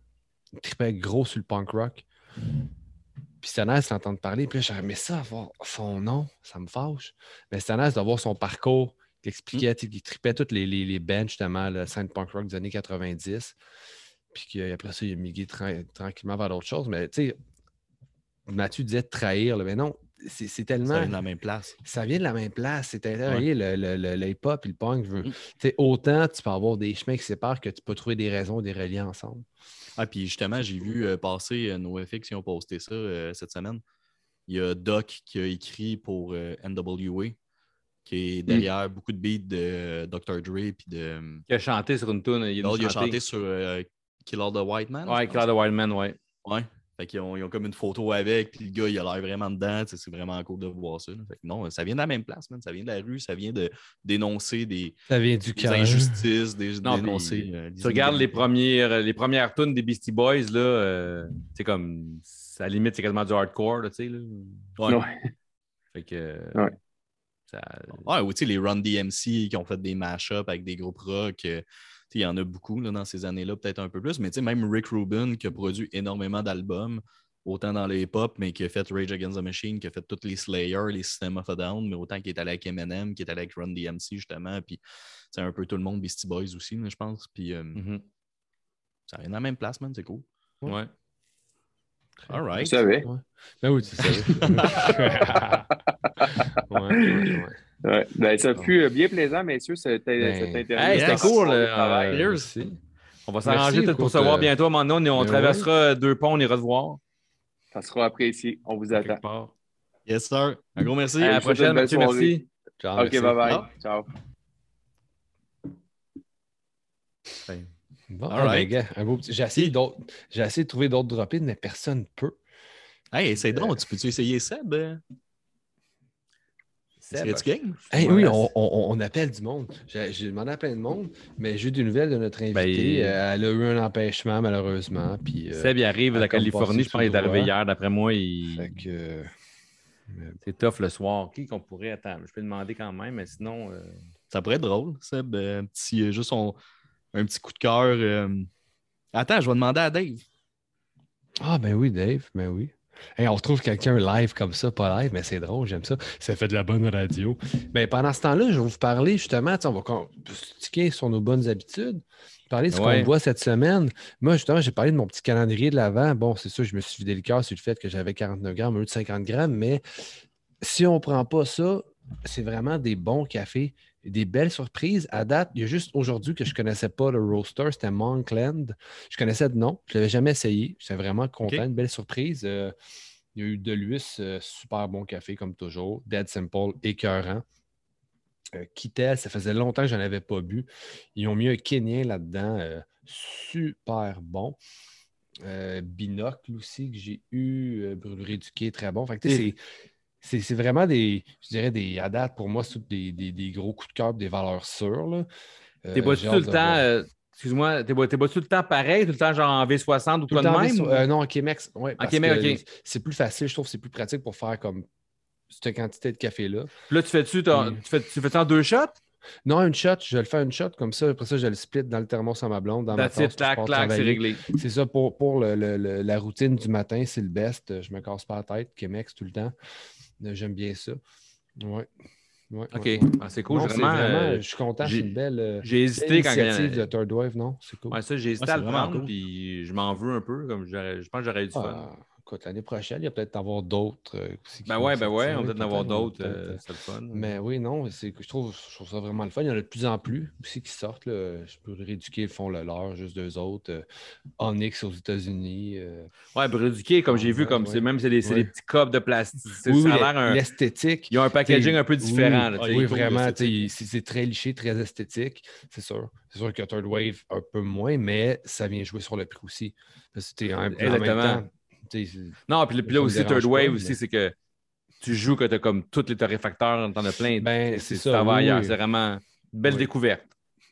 tripait gros sur le punk rock. Puis c'était nice d'entendre parler. Puis j'aurais aimé ça, avoir son nom. Ça me fâche. Mais nice d'avoir son parcours qui expliquait, sais, qu'il tripait toutes les, les, les bands, justement, la scène punk rock des années 90. Puis qu'après ça, il a migré tra- tranquillement vers d'autres choses. Mais tu sais, Mathieu disait de trahir. là. Mais non, c'est c'est Ça tellement vient de la même place. ça vient de la même place. C'est intéressant. Le, le, le, le hip-hop et le punk. je veux- Mm. Autant tu peux avoir des chemins qui se séparent que tu peux trouver des raisons, des relier ensemble. Ah, puis justement, j'ai vu euh, passer euh, NoFX qui ont posté ça euh, cette semaine. Il y a Doc qui a écrit pour euh, NWA, qui est derrière beaucoup de beats de euh, Dr. Dre puis de. Il a chanté sur une tune. Il, il a chanté sur euh, Killer the White Man. Ouais, pense. the Wild Man, ouais. Ouais. Fait qu'ils ont, ils ont comme une photo avec, puis le gars, il a l'air vraiment dedans. C'est vraiment cool de voir ça. là. Fait que non, ça vient de la même place, man. Ça vient de la rue, ça vient de dénoncer des, Ça vient du des injustices, des, Non, dénoncer. puis, euh, des Tu regardes les premières, les premières tunes des Beastie Boys, là, euh, c'est comme, à la limite, c'est quasiment du hardcore, tu sais, là. Ouais. Ouais. Fait que, Ouais. ça- Ouais, ou tu sais, les Run DMC qui ont fait des mash-ups avec des groupes rock. euh, Il y en a beaucoup là, dans ces années-là, peut-être un peu plus. Mais tu sais, même Rick Rubin qui a produit énormément d'albums, autant dans le hip-hop, mais qui a fait Rage Against the Machine, qui a fait tous les Slayer, les System of a Down, mais autant qu'il est allé avec Eminem, qui est allé avec Run DMC, justement. Puis c'est un peu tout le monde, Beastie Boys aussi, je pense. Puis euh, Mhm. ça vient dans la même place, man, c'est cool. Ouais. All Vous right. savez. Ouais. Ben oui, tu sais. ouais, ouais, ouais. Ouais. Ben, ça fut euh, bien plaisant, messieurs, cette, Ben, cette interview. hey, c'était cool, Sur le euh. Merci. On va s'arranger peut-être pour se voir euh, bientôt. Maintenant, on, on ben traversera deux ponts, on ira te voir. Ça sera apprécié. On vous attend. Yes, sir. Un gros merci. À la prochaine, Mathieu, soirée. merci. Ciao, OK, bye-bye. Ciao. Bon, All right. gars, un beau petit- J'ai essayé, de trouver d'autres drop-ins, mais personne peut. Hey, c'est drôle. Tu peux-tu essayer Seb? Game? Hey, oui, on, on- on appelle du monde. J'ai demandé à plein de monde, mais j'ai eu des nouvelles de notre invitée. Ben, Euh, elle a eu un empêchement, malheureusement. Puis, euh, Seb, il arrive de la Californie. Je pense qu'il est arrivé hier. D'après moi, il... fait que, euh, c'est tough le soir. Qui qu'on pourrait attendre? Je peux demander quand même, mais sinon. euh, Ça pourrait être drôle, Seb. Un petit, euh, juste on- un petit coup de cœur. euh. Attends, je vais demander à Dave. Ah, ben oui, Dave, ben oui. Hey, on retrouve quelqu'un live comme ça, pas live, mais c'est drôle, j'aime ça. Ça fait de la bonne radio. Mais pendant ce temps-là, je vais vous parler justement, on va sticker sur nos bonnes habitudes, parler de ce Ouais. qu'on boit cette semaine. Moi, justement, j'ai parlé de mon petit calendrier de l'avant. Bon, c'est sûr, je me suis vidé le cœur sur le fait que j'avais 49 grammes au lieu de 50 grammes, mais si on ne prend pas ça, c'est vraiment des bons cafés, des belles surprises. À date, il y a juste aujourd'hui que je ne connaissais pas le roaster, c'était Monkland. Je connaissais de nom, je ne l'avais jamais essayé. J'étais vraiment content, une belle surprise. Euh, Il y a eu Deluis, euh, super bon café comme toujours. Dead Simple, écœurant. Euh, Kittel, ça faisait longtemps que je n'en avais pas bu. Ils ont mis un Kenyan là-dedans, euh, super bon. Binocle aussi, que j'ai eu. Brûlerie du Quai, très bon. Fait que, c'est- vraiment des, je dirais, des, à date, pour moi, c'est des, des- des gros coups de cœur, des valeurs sûres. là. Euh, T'es pas j'ai tout le temps, euh, excuse-moi, t'es pas, t'es pas tout le temps pareil, tout le temps genre en V60 ou Tout quoi le de temps, même? euh, non, en Chemex, ouais, Chemex, que ok. c'est plus facile, je trouve, c'est plus pratique pour faire comme cette quantité de café-là. Puis Là, tu fais-tu, ton- Mm. tu fais, tu fais en deux shots? Non, une shot, je le fais une shot comme ça. Après ça, je le split dans le thermos à ma blonde, dans ma tasse, clac, clac, c'est réglé. C'est ça pour, pour le- le- le- la routine du matin, c'est le best. Je me casse pas la tête. Chemex tout le temps. Euh, J'aime bien ça. Ouais. Ouais, OK, ouais, ouais. Ah, c'est cool. Non, vraiment, vraiment, euh, je suis content, j'ai- c'est une belle, euh, j'ai hésité quand initiative de Third Wave, non? C'est cool. Ouais, ça, j'ai hésité Ouais, à le prendre, cool. puis je m'en veux un peu. Comme je pense que j'aurais eu du fun. Ah, écoute, l'année prochaine, il y a peut-être avoir d'autres euh, Ben ouais, ben ouais, on va peut-être en avoir d'autres. euh, euh, c'est le fun. Mais oui, non, c'est que je trouve, je trouve ça vraiment le fun. Il y en a de plus en plus aussi qui sortent. Là. Je peux rééduquer, ils font le leur, juste deux autres. Euh, Onyx aux États-Unis. Ouais, Bruduquet, comme j'ai vu, comme ouais. c'est même c'est des, c'est Ouais. des petits copes de plastique. C'est- Oui, ça a l'air un- l'esthétique. Ils ont un packaging un peu Oui, différent. là, oui, cool, vraiment. C'est très liché, très esthétique, c'est sûr. C'est sûr que Third Wave, un peu moins, mais ça vient jouer sur le prix aussi. Parce que t'es en, en même temps. Non, puis, puis là aussi, Third Wave pas, aussi, mais- c'est que tu joues que tu as comme tous les torréfacteurs, t'en as plein. Ben, c'est ça, oui. C'est vraiment une belle Oui. découverte.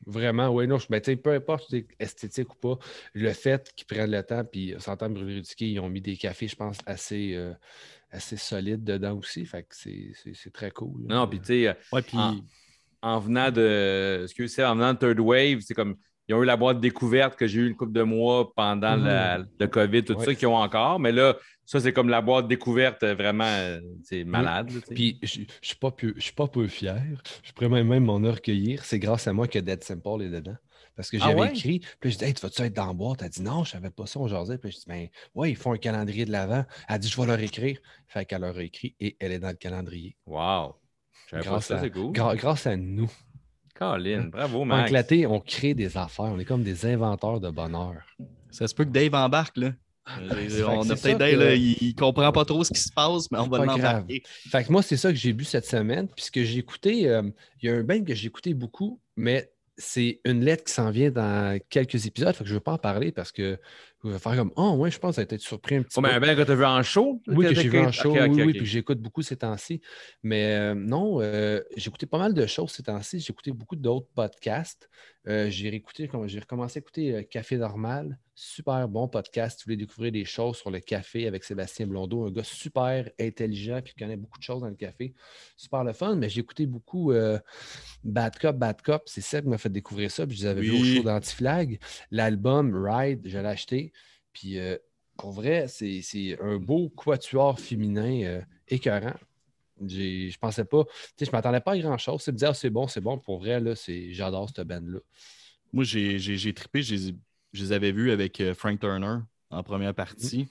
Vraiment, oui, non, je- ben, tu sais, peu importe si c'est esthétique ou pas, le fait qu'ils prennent le temps, puis on s'entend brûler du quai, ils ont mis des cafés, je pense, assez, euh, assez solides dedans aussi. Fait que c'est très cool. là. Non, puis tu sais, Ouais, puis en venant de. Excuse moi en venant de Third Wave, c'est comme. Ils ont eu la boîte découverte que j'ai eu une couple de mois pendant Mhm. la- le COVID, tout ça, qu'ils ont encore. Mais là, ça, c'est comme la boîte découverte euh, vraiment euh, c'est malade. tu sais. Puis je je suis pas peu, pas fier. Je pourrais même, même m'enorgueillir. C'est grâce à moi que Dead Simple est dedans. Parce que Ah j'avais ouais? écrit, puis je dis, hey, tu vas-tu être dans la boîte? Elle dit, non, je savais pas ça, on jasait. Puis je dis, ben, ouais, ils font un calendrier de l'avant. Elle dit, je vais leur écrire. Fait qu'elle leur a écrit et elle est dans le calendrier. Wow. Pas Grâce ça, à, cool. grâce à nous. Colin, bravo, En Max. Claté, on crée des affaires. On est comme des inventeurs de bonheur. ça se peut que Dave embarque. Là. Euh, Fait on que a peut-être Dave, que- là, il, il comprend pas trop ce qui se passe, mais on va l'embarquer. Fait que moi, c'est ça que j'ai bu cette semaine. Puisque j'ai écouté, euh, il y a un band que j'ai écouté beaucoup, mais c'est une lettre qui s'en vient dans quelques épisodes. Fait que je ne veux pas en parler parce que je vais faire comme Oh, ouais, je pense que ça a été surpris un petit Oh, peu. mais ben, quand tu as vu en show? Oui, que j'ai vu en show, oui, oui, puis que j'écoute beaucoup ces temps-ci. Mais euh, non, euh, j'ai écouté pas mal de choses ces temps-ci. J'ai écouté beaucoup d'autres podcasts. Euh, j'ai réécouté, j'ai recommencé à écouter euh, Café Normal. Super bon podcast. Si vous voulez découvrir des choses sur le café avec Sébastien Blondeau, un gars super intelligent qui connaît beaucoup de choses dans le café. Super le fun. Mais j'ai écouté beaucoup euh, Bad Cop, Bad Cop. C'est ça qui m'a fait découvrir ça. Puis je les avais vus au Oui. show d'Antiflag. L'album Ride, je l'ai acheté. Puis euh, pour vrai, c'est un beau quatuor féminin euh, écœurant. Je pensais pas, tu sais, je m'attendais pas à grand chose. C'est me dire, Ah, c'est bon, c'est bon. Pour vrai, j'adore cette band-là. Moi, j'ai trippé. Je les, avais vus avec euh, Frank Turner en première partie.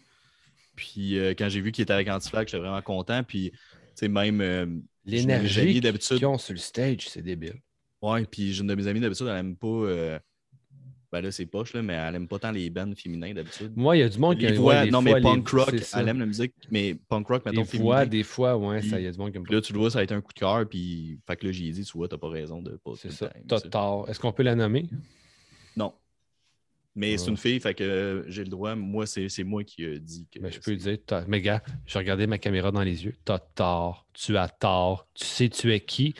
Puis euh, quand j'ai vu qu'il était avec Antiflag, j'étais vraiment content. Puis, tu sais, même. euh, L'énergie d'habitude. qu'ils ont sur le stage, c'est débile. Ouais, puis j'ai une de mes amies d'habitude, elle aime pas. euh, Ben là, c'est poche, là, mais elle aime pas tant les bands féminins d'habitude. Moi, il y a du monde qui ouais, voix, non, mais les- punk rock, elle aime la musique, mais punk rock, mettons, Des féminin. fois, des fois, ouais, il y a du monde qui aime là, tu le vois, ça a été un coup de cœur, puis fait que là, j'ai dit, tu vois, t'as pas raison de pas. C'est ça. T'as tort. Est-ce qu'on peut la nommer? Non. Mais c'est une fille, fait que euh, j'ai le droit. Moi, c'est c'est moi qui ai dit que. Ben, je peux dire. t'as- Mais gars, je regardais ma caméra dans les yeux. T'as tort. Tu as tort. Tu sais tu es qui?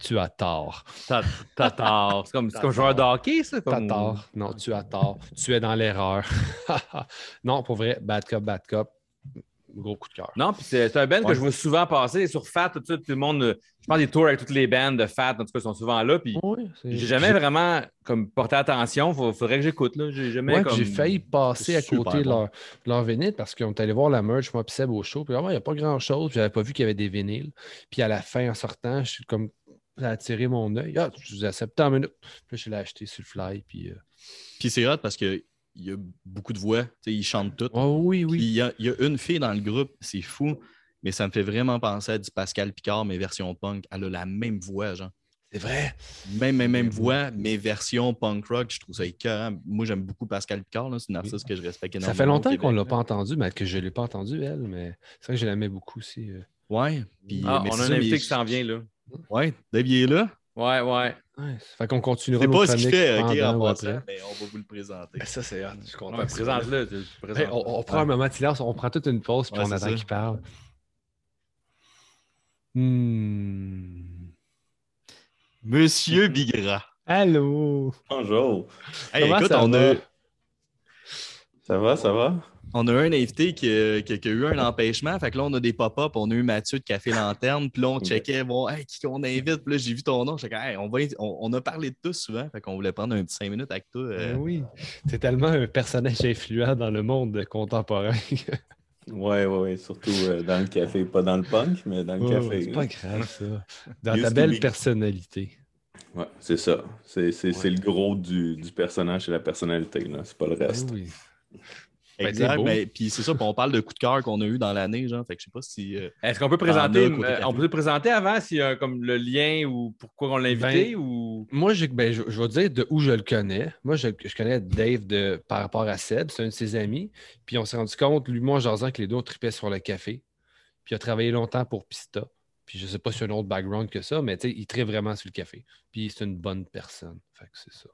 Tu as tort. T'as t'as tort. C'est comme, c'est T'as comme joueur de hockey, ça? T'as Comme... tort. Non, tu as tort. Tu es dans l'erreur. non, pour vrai, bad cop, bad cop. Gros coup de cœur. Non, puis c'est un band Ouais. que je vois souvent passer sur Fat, tout, ça, tout le monde. euh, Je pense des tours avec toutes les bandes de Fat, en tout cas, sont souvent là. Puis j'ai jamais vraiment comme porté attention. Il faudrait que j'écoute. là. J'ai jamais Ouais, comme. puis j'ai failli passer à côté de bon. leur, de leur vinyle parce qu'on est allé voir la merch, moi, puis Seb au show. Puis ah ouais, il n'y a pas grand-chose. Puis j'avais pas vu qu'il y avait des vinyles. Puis à la fin, en sortant, je suis comme. Ça a attiré mon œil. Ah, je vous accepte en minute. Puis là, je l'ai acheté sur le fly. Puis. euh, Puis c'est hot parce qu'il y a beaucoup de voix. Tu sais, ils chantent toutes. Oh oui, oui. il y, a, il y a une fille dans le groupe, c'est fou, mais ça me fait vraiment penser à du Pascal Picard, mais version punk. Elle a la même voix, genre. C'est vrai? Même, même, même voix, mais version punk rock, je trouve ça écœurant. Moi, j'aime beaucoup Pascal Picard, là, c'est une artiste que je respecte énormément. Ça fait longtemps qu'on ne l'a pas entendu, mais que je ne l'ai pas entendu, elle, mais c'est vrai que je l'aimais beaucoup aussi. euh. Ouais. Puis, Ah, mais on a un invité qui s'en vient, là. Ouais, Dave, il est là? Ouais, ouais. Ça fait qu'on continuera C'est pas ce qu'il fait, ok, en passant, mais on va vous le présenter. Ben, ça, c'est hot. Je suis content. Présente-le. tu Hey, présentes-le. on, on prend un moment de silence, on prend toute une pause, puis Ouais, on attend qu'il parle. Hmm. Monsieur Bigra. Allô? Bonjour. Hey, Comment écoute, ça on va? a, Ça va, ça va? On a un invité qui, a- qui a- qui a eu un empêchement. Fait que là, on a des pop-up. On a eu Mathieu de Café Lanterne. Puis là, on checkait, bon, hey, qui qu'on invite? Puis là, j'ai vu ton nom. J'étais comme, hey, on, va, on, on a parlé de tous souvent. Fait qu'on voulait prendre un petit cinq minutes avec toi. euh. Ben oui. C'est tellement un personnage influent dans le monde contemporain. Ouais, ouais, ouais. Surtout euh, dans le café, pas dans le punk, mais dans le Ouais, café. Oh, c'est pas grave, ça. Dans ta belle be. personnalité. Ouais, c'est ça. C'est c'est- c'est le gros du, du personnage, c'est la personnalité, là. C'est pas le Ben reste. oui. Ben, Exact. t'es beau. mais- puis c'est ça. Puis on parle de coup de cœur qu'on a eu dans l'année. Genre, fait que je sais pas si. euh, Est-ce qu'on peut présenter, euh, on peut se présenter avant s'il y a comme le lien ou pourquoi on l'a invité Ben, ou? Moi, j'ai- ben, je, je vais te dire de où je le connais. Moi, je, je connais Dave de, par rapport à Seb, c'est un de ses amis. Puis on s'est rendu compte, lui, moi, en que les deux, on tripait sur le café. Puis il a travaillé longtemps pour Pista. Puis je sais pas si un autre background que ça, mais tu sais, il tripe vraiment sur le café. Puis c'est une bonne personne. Fait que c'est ça.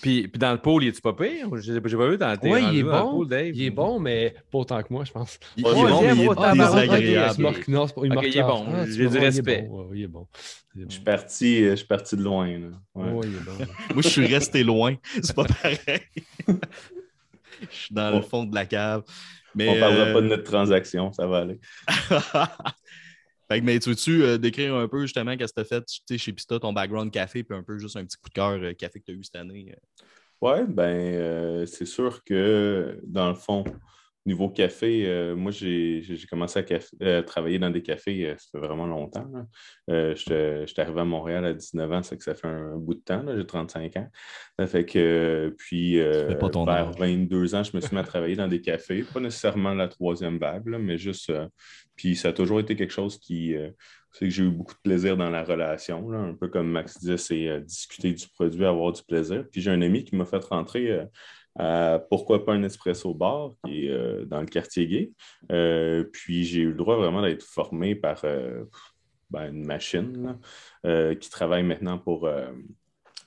Puis, puis dans le pool, il est-tu pas pire? J'ai pas vu dans tes Ouais, il est le bon. pool, Dave. Il est bon, mais pas autant que moi, je pense. il, Oh, il est bon, mais il est il désagréable. non, est bon. Ah, J'ai du respect. Il est bon. ouais, il est bon. Il est Je suis bon. parti, euh, je suis parti de loin, là. Ouais. Ouais, il est bon. Moi, je suis resté loin. C'est pas pareil. je suis dans le fond de la cave. Mais, On parlera euh, pas de notre transaction, ça va aller. mais tu veux-tu euh, décrire un peu justement qu'est-ce que tu as fait chez Pista, ton background café, puis un peu juste un petit coup de cœur euh, café que tu as eu cette année? euh? Ouais, ben, c'est sûr que dans le fond, niveau café, euh, moi, j'ai commencé à euh, travailler dans des cafés, euh, ça fait vraiment longtemps. Euh, J'étais arrivé à Montréal à 19 ans, c'est que ça fait un, bout de temps, j'ai 35 ans. Ça fait que, puis, fait pas ton vers âge. 22 ans, je me suis mis à travailler dans des cafés, pas nécessairement la troisième vague, là, mais juste, puis ça a toujours été quelque chose qui, c'est que j'ai eu beaucoup de plaisir dans la relation. là. Un peu comme Max disait, c'est discuter du produit, avoir du plaisir. Puis j'ai un ami qui m'a fait rentrer à Pourquoi pas un espresso bar, qui est euh, dans le quartier gay? Euh, puis j'ai eu le droit vraiment d'être formé par euh, ben, une machine euh, qui travaille maintenant pour, euh,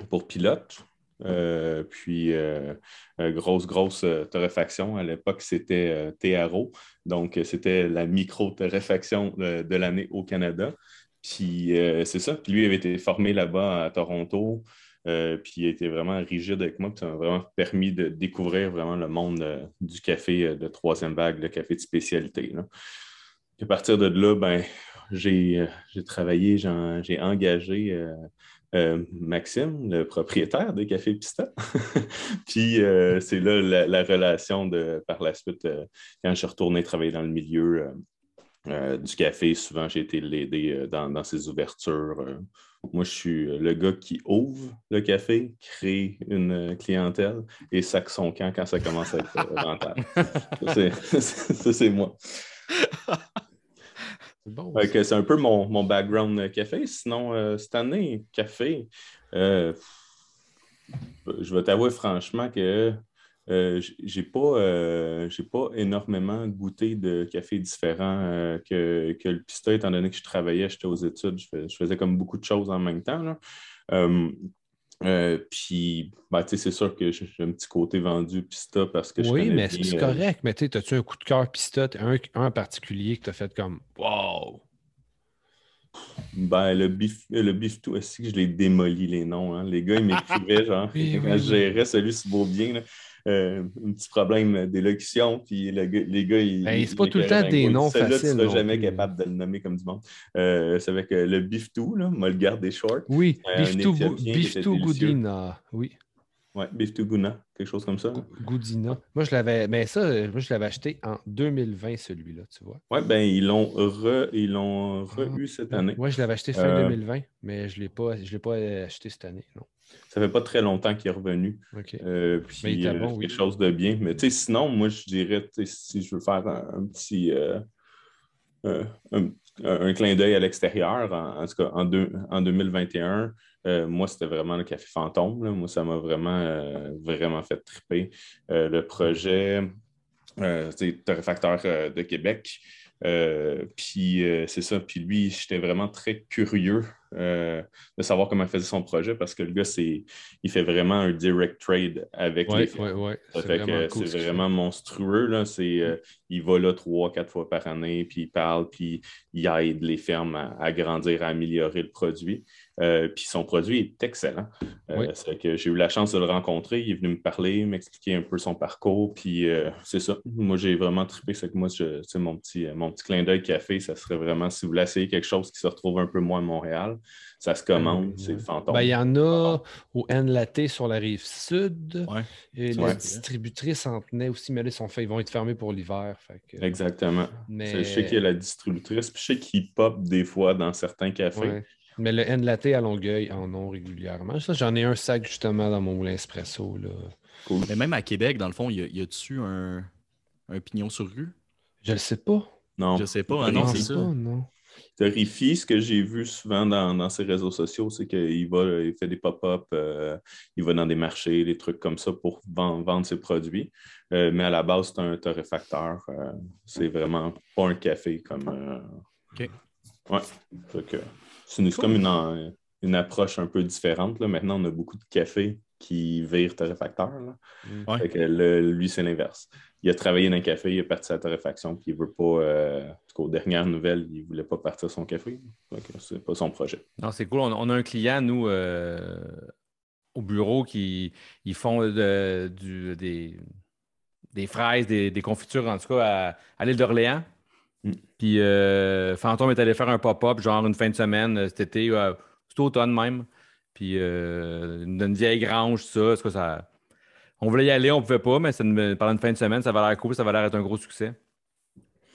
pour Pilote. Euh, puis, euh, euh, grosse, grosse euh, torréfaction. À l'époque, c'était euh, TRO. Donc, euh, c'était la micro-torréfaction de, l'année au Canada. Puis, euh, c'est ça. Puis, lui avait été formé là-bas à Toronto. Euh, puis, il a été vraiment rigide avec moi. Puis, ça m'a vraiment permis de découvrir vraiment le monde euh, du café euh, de troisième vague, le café de spécialité. à partir de là, ben, j'ai travaillé, j'ai engagé Maxime, le propriétaire des Cafés Pista. Puis c'est là la, la relation de par la suite, quand je suis retourné travailler dans le milieu du café, souvent j'ai été l'aider dans ses ouvertures. Euh. moi, je suis le gars qui ouvre le café, crée une euh, clientèle et sac son camp quand ça commence à être euh, rentable. Ça, c'est- moi. C'est bon. C'est un peu mon, mon background euh, café. Sinon, euh, cette année, café, euh, je vais t'avouer franchement que euh, j'ai pas, euh, j'ai pas énormément goûté de café différent euh, que, que le Pista, étant donné que je travaillais, j'étais aux études, je, fais- je faisais comme beaucoup de choses en même temps. là. Euh, puis, ben, tu sais, c'est sûr que j'ai un petit côté vendu Pista parce que je Oui, mais bien, c'est correct. Mais tu sais, as-tu un coup de cœur pistote, un, un en particulier que tu as fait comme Wow! Ben, le bif, le tout aussi, je l'ai démoli les noms. hein? Les gars, ils m'écrivaient, genre, Oui, quand oui, je gérais celui sur Beaubien, là, euh, un petit problème d'élocution, puis le les gars, ils. Ben, c'est ils pas tout le temps des ben, noms faciles tu seras jamais capable de le nommer comme du monde. Euh, c'est avec euh, le tout, là, moi le garder short. Oui, Euh, délicieux. Goudina. Oui, Ouais, bif tout Guna, quelque chose comme ça. Gou- Goudina. Moi, je l'avais. Mais ça, euh, moi, je l'avais acheté en 2020, celui-là, tu vois. Ouais, ben, ils l'ont re, ils l'ont Ah, cette année. Moi, je l'avais acheté fin Euh, 2020, mais je ne l'ai pas, euh, acheté cette année. Non. Ça fait pas très longtemps qu'il est revenu. Euh, puis Mais il était euh, bon, oui. quelque chose de bien. Mais sinon, moi, je dirais, si je veux faire un, un petit. euh, euh, un- clin d'œil à l'extérieur, en, en tout cas en, deux- en 2021, euh, moi, c'était vraiment le Café Fantôme. là. Moi, ça m'a vraiment, euh, vraiment fait triper. Le projet, Torréfacteur de Québec. Puis c'est ça. Puis lui, j'étais vraiment très curieux euh, de savoir comment il faisait son projet parce que le gars, c'est, il fait vraiment un direct trade avec les Oui, firmes. oui, oui. Ça fait que cool ce c'est vraiment monstrueux. Là. C'est, euh, il va là trois, quatre fois par année, puis il parle, puis il aide les fermes à, à grandir, à améliorer le produit. Euh, puis son produit est excellent. Euh, Oui. c'est que j'ai eu la chance de le rencontrer. Il est venu me parler, m'expliquer un peu son parcours. Puis euh, c'est ça. Moi, j'ai vraiment trippé. C'est que moi, je, mon, petit, mon petit clin d'œil café, ça serait vraiment si vous voulez essayer quelque chose qui se retrouve un peu moins à Montréal, ça se commande. Euh, c'est le fantôme. Ben, il y en a au N Latte sur la rive sud. Ouais. Et la Ouais. distributrice en tenait aussi, mais là, ils, sont faits- ils vont être fermés pour l'hiver. que- Exactement. Mais... Je sais qu'il y a la distributrice, puis je sais qu'il pop des fois dans certains cafés. Ouais. Mais le N Latte à Longueuil en ont régulièrement. J'en ai un sac justement dans mon moulin espresso. Là. Cool. Mais même à Québec, dans le fond, y a- y a-tu un, un pignon sur rue? Je le sais pas. Non, Je sais pas, hein, non, c'est pas, ça. non. Terrifie, ce que j'ai vu souvent dans, dans ses réseaux sociaux, c'est qu'il va, il fait des pop-up, euh, il va dans des marchés, des trucs comme ça pour vendre, vendre ses produits. Euh, mais à la base, c'est un torréfacteur. euh, c'est vraiment pas un café comme. euh, OK. Ouais. Que c'est comme une, une approche un peu différente. Là. Maintenant, on a beaucoup de cafés qui virent torréfacteur. là. Ouais. Fait que le- lui, c'est l'inverse. Il a travaillé dans un café, il est parti à la torréfaction, puis il veut pas. Euh, en tout cas, aux dernières nouvelles, il voulait pas partir son café. C'est pas son projet. Non, c'est cool. On, on a un client, nous, euh, au bureau, qui ils font de- du- des, des fraises, des, des confitures, en tout cas, à, à l'île d'Orléans. Mm. Puis euh, Fantôme est allé faire un pop-up, genre une fin de semaine euh, cet été, euh, cet automne même. Puis euh, une, vieille grange, tout ça. Est-ce que ça. On voulait y aller, on pouvait pas, mais une- pendant une fin de semaine, ça va l'air cool, ça va l'air être un gros succès.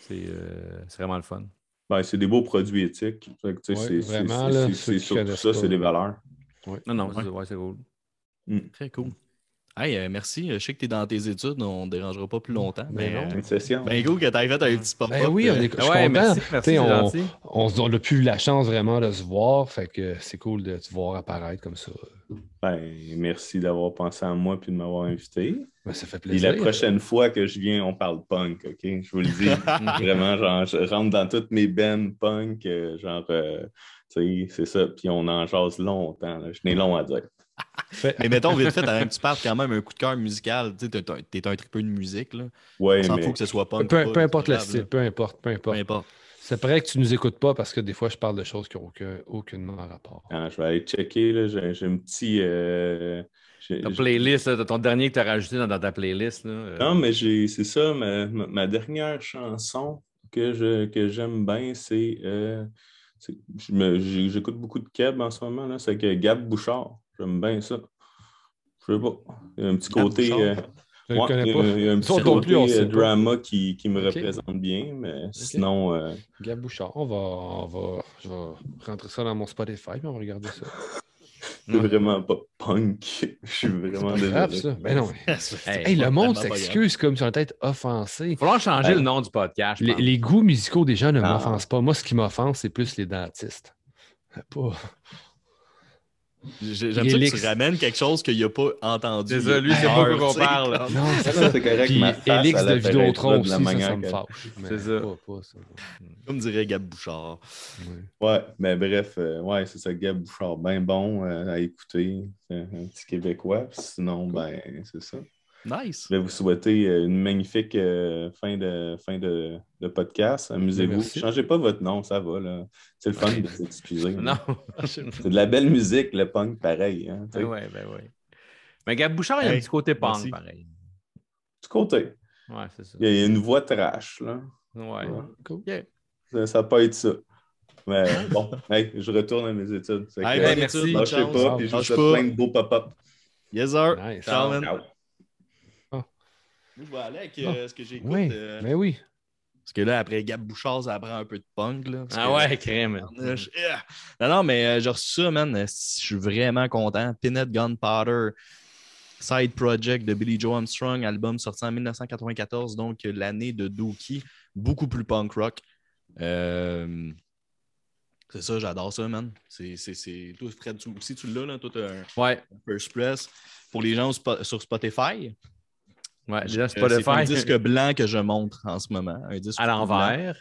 C'est euh, c'est vraiment le fun. Ben, c'est des beaux produits éthiques. Ouais, c'est- surtout ça, c'est des valeurs. Non, non, Ouais. c'est ouais, c'est cool. Très cool. Hey, euh, merci. Je sais que tu es dans tes études, on ne dérangera pas plus longtemps. Ben Mais, non. euh, Une session. ben cool que tu fait un petit pop-up. Ben oui, on euh, est, je suis Ouais, content. merci, merci, on, on, on a plus eu la chance vraiment de se voir. Fait que c'est cool de te voir apparaître comme ça. Ben, merci d'avoir pensé à moi et de m'avoir invité. Ben, ça fait Puis plaisir. la prochaine fois que je viens, on parle punk, OK? Je vous le dis. Vraiment, genre, je rentre dans toutes mes bands punk, genre, euh, tu sais, c'est ça. Puis on en jase longtemps. là. Je n'ai long à dire. Mais mettons, vite fait, avant que tu parles quand même un coup de cœur musical. Tu sais, t'es un- t'es un tripeux de musique. Là. Ouais, On s'en mais fout que ce soit punk. peu, pas, peu importe le style, peu importe, peu Peu importe. importe. C'est vrai que tu nous écoutes pas parce que des fois, je parle de choses qui n'ont aucun, aucunement rapport. quand je vais aller checker, là, j'ai j'ai un petit. euh, j'ai- Ta playlist, là, ton dernier que tu as rajouté dans, dans ta playlist. Là, euh, Non, mais j'ai, c'est ça, ma, ma- ma dernière chanson que, je, que j'aime bien, c'est. euh, c'est- je me- j'ai- j'écoute beaucoup de Keb en ce moment, là, c'est que Gab Bouchard. J'aime bien ça. Je sais pas. Il y a un petit côté. Euh, Je ne ouais, connais il y a- pas. il y a un petit côté plus, on euh, drama qui, qui me représente bien, mais sinon. euh, Gab Bouchard, on va, on va, je vais rentrer ça dans mon Spotify puis on va regarder ça. c'est vraiment pas punk. Je suis vraiment C'est grave, désolé. ça. Ben non. Hey, Hey, le monde s'excuse comme si on était être offensé. Il va falloir changer Hey. le nom du podcast. les goûts musicaux des gens ne Ah. m'offensent pas. Moi, ce qui m'offense, c'est plus les dentistes. Pas. J'ai- J'aime ça que tu ramènes quelque chose qu'il n'a pas entendu. C'est ça, lui, c'est Ah, pas quoi tu qu'on parle. là. Non, c'est Ça, c'est correct. Puis Elix de Vidéotron de aussi, ça, me fâche. C'est ça. Pas, pas ça. Comme dirait Gab Bouchard. Ouais. Ouais, mais bref, euh, ouais, c'est ça, Gab Bouchard, bien bon euh, à écouter. C'est un petit Québécois. Sinon, ben, c'est ça. Nice. Je vais vous souhaiter euh, une magnifique euh, fin, de, fin de, de podcast. Amusez-vous. Changez pas votre nom, ça va. là. C'est le fun de s'excuser. Non. C'est de la belle musique, le punk, pareil. Hein, sais. Ben ouais, ben ouais. Mais Gab Bouchard, il y a un petit côté punk, merci. pareil. Du côté. Ouais, c'est ça. Il y a une voix trash. Là. Ouais. Ouais. Cool. Ça, ça peut être ça. Mais bon, hey, je retourne à mes études. Que, Hey, euh, bonne merci. lâchez pas, puis je vous plein de beaux pop-up. Yes, sir. Nice. Ciao, man. Ciao. Moi, je vais aller avec euh, ce que j'écoute. Oui, euh, mais oui. Parce que là, après Gab Bouchard, ça prend un peu de punk. Là, Ah que- ouais, crème. Non, non, mais euh, j'ai reçu ça, man. Euh, Je suis vraiment content. Pinhead Gunpowder, side project de Billy Joe Armstrong, album sorti en 1994, donc euh, l'année de Dookie, beaucoup plus punk rock. Euh, C'est ça, j'adore ça, man. C'est, c'est, c'est... Toi, Fred, tu- aussi, tu l'as, là. Toi, t'as un Ouais, First Press. Pour les gens sur Spotify, ouais. Déjà, euh, c'est un Spotify disque blanc que je montre en ce moment. Un disque à l'envers?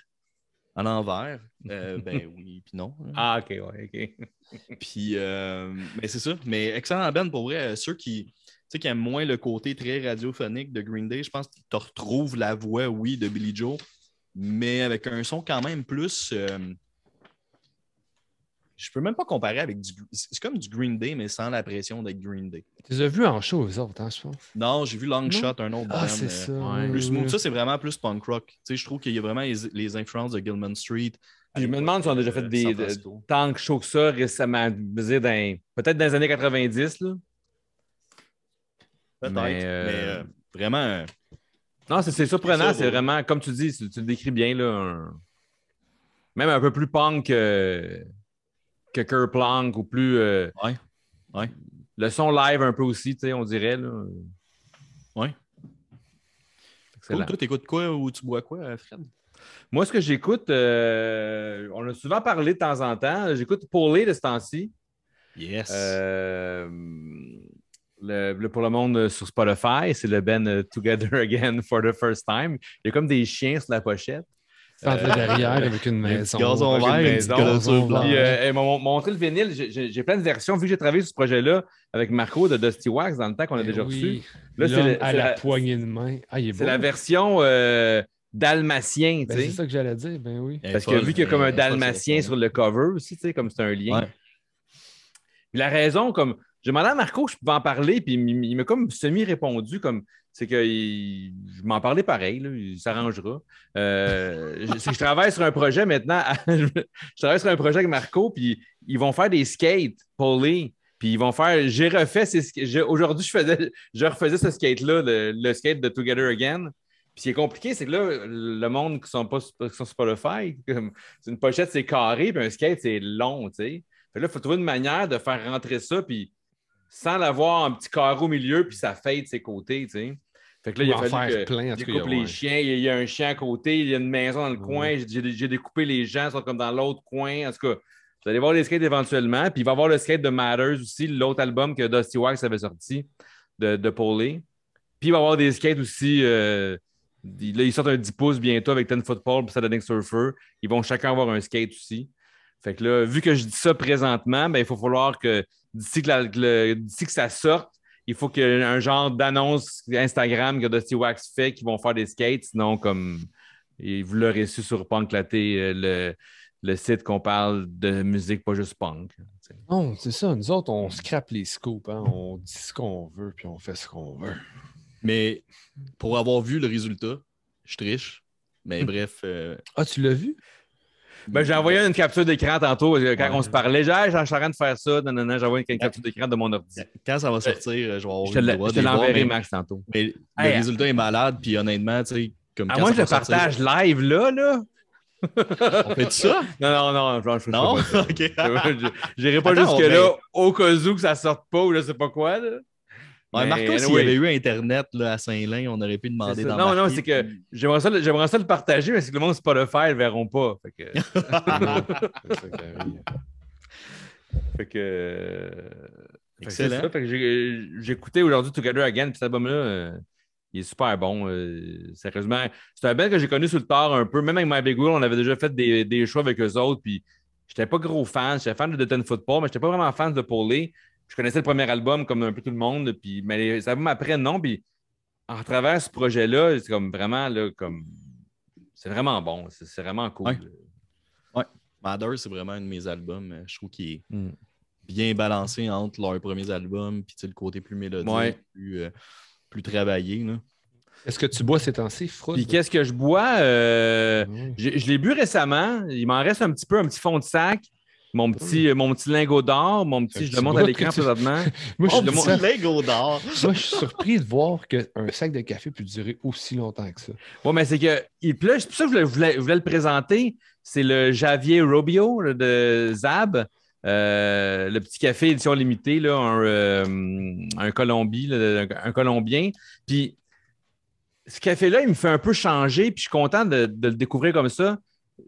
À l'envers. Euh, ben oui, puis non. hein. Ah, ok, ouais, ok. Puis, euh, mais c'est ça. Mais excellent Ben pour vrai. Euh, Ceux qui, tu qui aiment moins le côté très radiophonique de Green Day, je pense qu'ils te retrouvent la voix, oui, de Billy Joe, mais avec un son quand même plus. euh, je peux même pas comparer avec du. C'est comme du Green Day, mais sans la pression d'être Green Day. Tu les as vus en show, eux autres, hein, je pense? Non, j'ai vu Long Non? Shot, un autre Ah, c'est euh, ça. ouais. Plus smooth. oui. Ça, c'est vraiment plus punk rock. Tu sais, je trouve qu'il y a vraiment les, les influences de Gilman Street. Je me demande si on a déjà euh, fait des, San de- tant que chaud que ça récemment, peut-être dans les années 90. Là. Peut-être, Mais, mais, euh, euh, vraiment. euh, Non, c'est c'est surprenant. C'est vraiment, comme tu dis, tu, tu le décris bien, là, un- même un peu plus punk que, que Kerplunk ou plus. euh, Ouais. Ouais. Le son live un peu aussi, tu sais, on dirait. Là. Ouais. Cool. Toi, t'écoutes quoi ou tu bois quoi, euh, Fred? Moi, ce que j'écoute, euh, on a souvent parlé de temps en temps. J'écoute Paulie de ce temps-ci. Yes. Euh, le, le- pour le monde sur Spotify, c'est le Ben Together Again for the First Time. Il y a comme des chiens sur la pochette. Derrière avec une maison. gazon avec vert, une maison. blanche. Puis, euh, ils m'ont montré le vinyle. J'ai- plein de versions. Vu que j'ai travaillé sur ce projet-là avec Marco de Dusty Wax dans le temps qu'on a Ben déjà oui. reçu. Là, c'est à la, la- poignée de main. Ah, il est C'est la version euh, dalmatien, Ben, c'est ça que j'allais dire, ben oui. Parce que vu qu'il y a comme un dalmatien sur le cover aussi, tu sais, comme c'est un lien. Ouais. Puis la raison, comme j'ai demandé à Marco, je pouvais en parler, puis il, il m'a comme semi-répondu, comme c'est que il- je m'en parlais pareil, là, il s'arrangera. Euh, je, je travaille sur un projet maintenant, je travaille sur un projet avec Marco, puis ils vont faire des skates, Paulie. Puis ils vont faire. J'ai refait Aujourd'hui, je faisais, je refaisais ce skate-là, le, skate de Together Again. Puis ce qui est compliqué, c'est que là, le monde qui sont pas qui sont c'est une pochette, c'est carré, puis un skate, c'est long, tu sais. Là, il faut trouver une manière de faire rentrer ça, puis sans l'avoir un petit carreau au milieu, puis ça fade de ses côtés, tu sais. Fait que là, il Ou a fallu faire que plein, cas, découpe les ouais. chiens. Il y, a, il un chien à côté, il y a une maison dans le coin. J'ai- découpé les gens, ils sont comme dans l'autre coin. En tout cas, vous allez voir les skates éventuellement. Puis il va y avoir le skate de Matters aussi, l'autre album que Dusty Wax avait sorti de, de Paulie. Puis il va y avoir des skates aussi. euh, il- là, ils sortent un 10 pouces bientôt avec Ten Football et Saturday Surfer. Ils vont chacun avoir un skate aussi. Fait que là, vu que je dis ça présentement, ben, il faut falloir que d'ici que, la- que le- d'ici que ça sorte, il faut qu'il y ait un genre d'annonce Instagram que Dusty Wax fait qui vont faire des skates. Sinon, comme vous l'aurez su sur Punk Laté, euh, le, le site qu'on parle de musique, pas juste punk. Non, c'est ça. Nous autres, on scrape les scoops. hein. On dit ce qu'on veut, puis on fait ce qu'on veut. Mais pour avoir vu le résultat, je triche. Mais bref. euh, Ah, tu l'as vu? Ben, j'ai envoyé une capture d'écran tantôt euh, quand Ouais. on se parlait. J'ai je suis en train de faire ça. Non, non, non, j'ai envoyé une capture d'écran de mon ordi. Quand ça va sortir, euh, je vais avoir Je te l'enverrai, Max, tantôt. Mais le résultat est malade, puis honnêtement, tu sais, comme À quand moins ça que je le sortir- partage live là, là. On fait ça? Non, non, non, je, je, Non? OK. Je- J'irai pas jusque-là au cas où que ça sorte pas ou je sais pas quoi. Là. Ouais, Marco, s'il y anyway, avait eu Internet là, à Saint-Lin, on aurait pu demander d'embarquer. Non, non, c'est que j'aimerais ça, j'aimerais ça le partager, mais c'est que le monde Spotify ne verront pas. Fait que, fait que, fait que c'est Excellent. ça. Fait que écouté aujourd'hui Together Again, puis cet album-là, euh, il est super bon. euh, sérieusement, c'est un band que j'ai connu sur le tard un peu. Même avec My Big Wheel, on avait déjà fait des, des choix avec eux autres, puis j'étais pas gros fan. J'étais fan de The Ten Football, mais j'étais pas vraiment fan de Paulie. Je connaissais le premier album comme un peu tout le monde, puis, mais les albums après, non. Puis en travers ce projet-là, c'est comme vraiment, là, comme. C'est vraiment bon. C'est, vraiment cool. Ouais. Mother, c'est vraiment un de mes albums. euh, Je trouve qu'il est Mm. bien balancé entre leurs premiers albums, puis le côté plus mélodique, Ouais. plus, euh, plus travaillé. Là. Est-ce que tu bois ces temps-ci, Froud? Puis qu'est-ce que je bois? Euh. Je, je l'ai bu récemment. Il m'en reste un petit peu, un petit fond de sac. Mon petit, mon petit lingot d'or, mon petit, je le montre à l'écran présentement. Moi, je Oh, ça- Lego d'or. moi, je suis surpris de voir qu'un sac de café peut durer aussi longtemps que ça. Oui, mais c'est que. Il, là, c'est pour ça que je voulais, le présenter. C'est le Javier Robio de Zab. Euh, le petit café édition limitée, là, un, euh, un Colombie, là, un, un Colombien. Puis ce café-là, il me fait un peu changer, puis je suis content de, de le découvrir comme ça.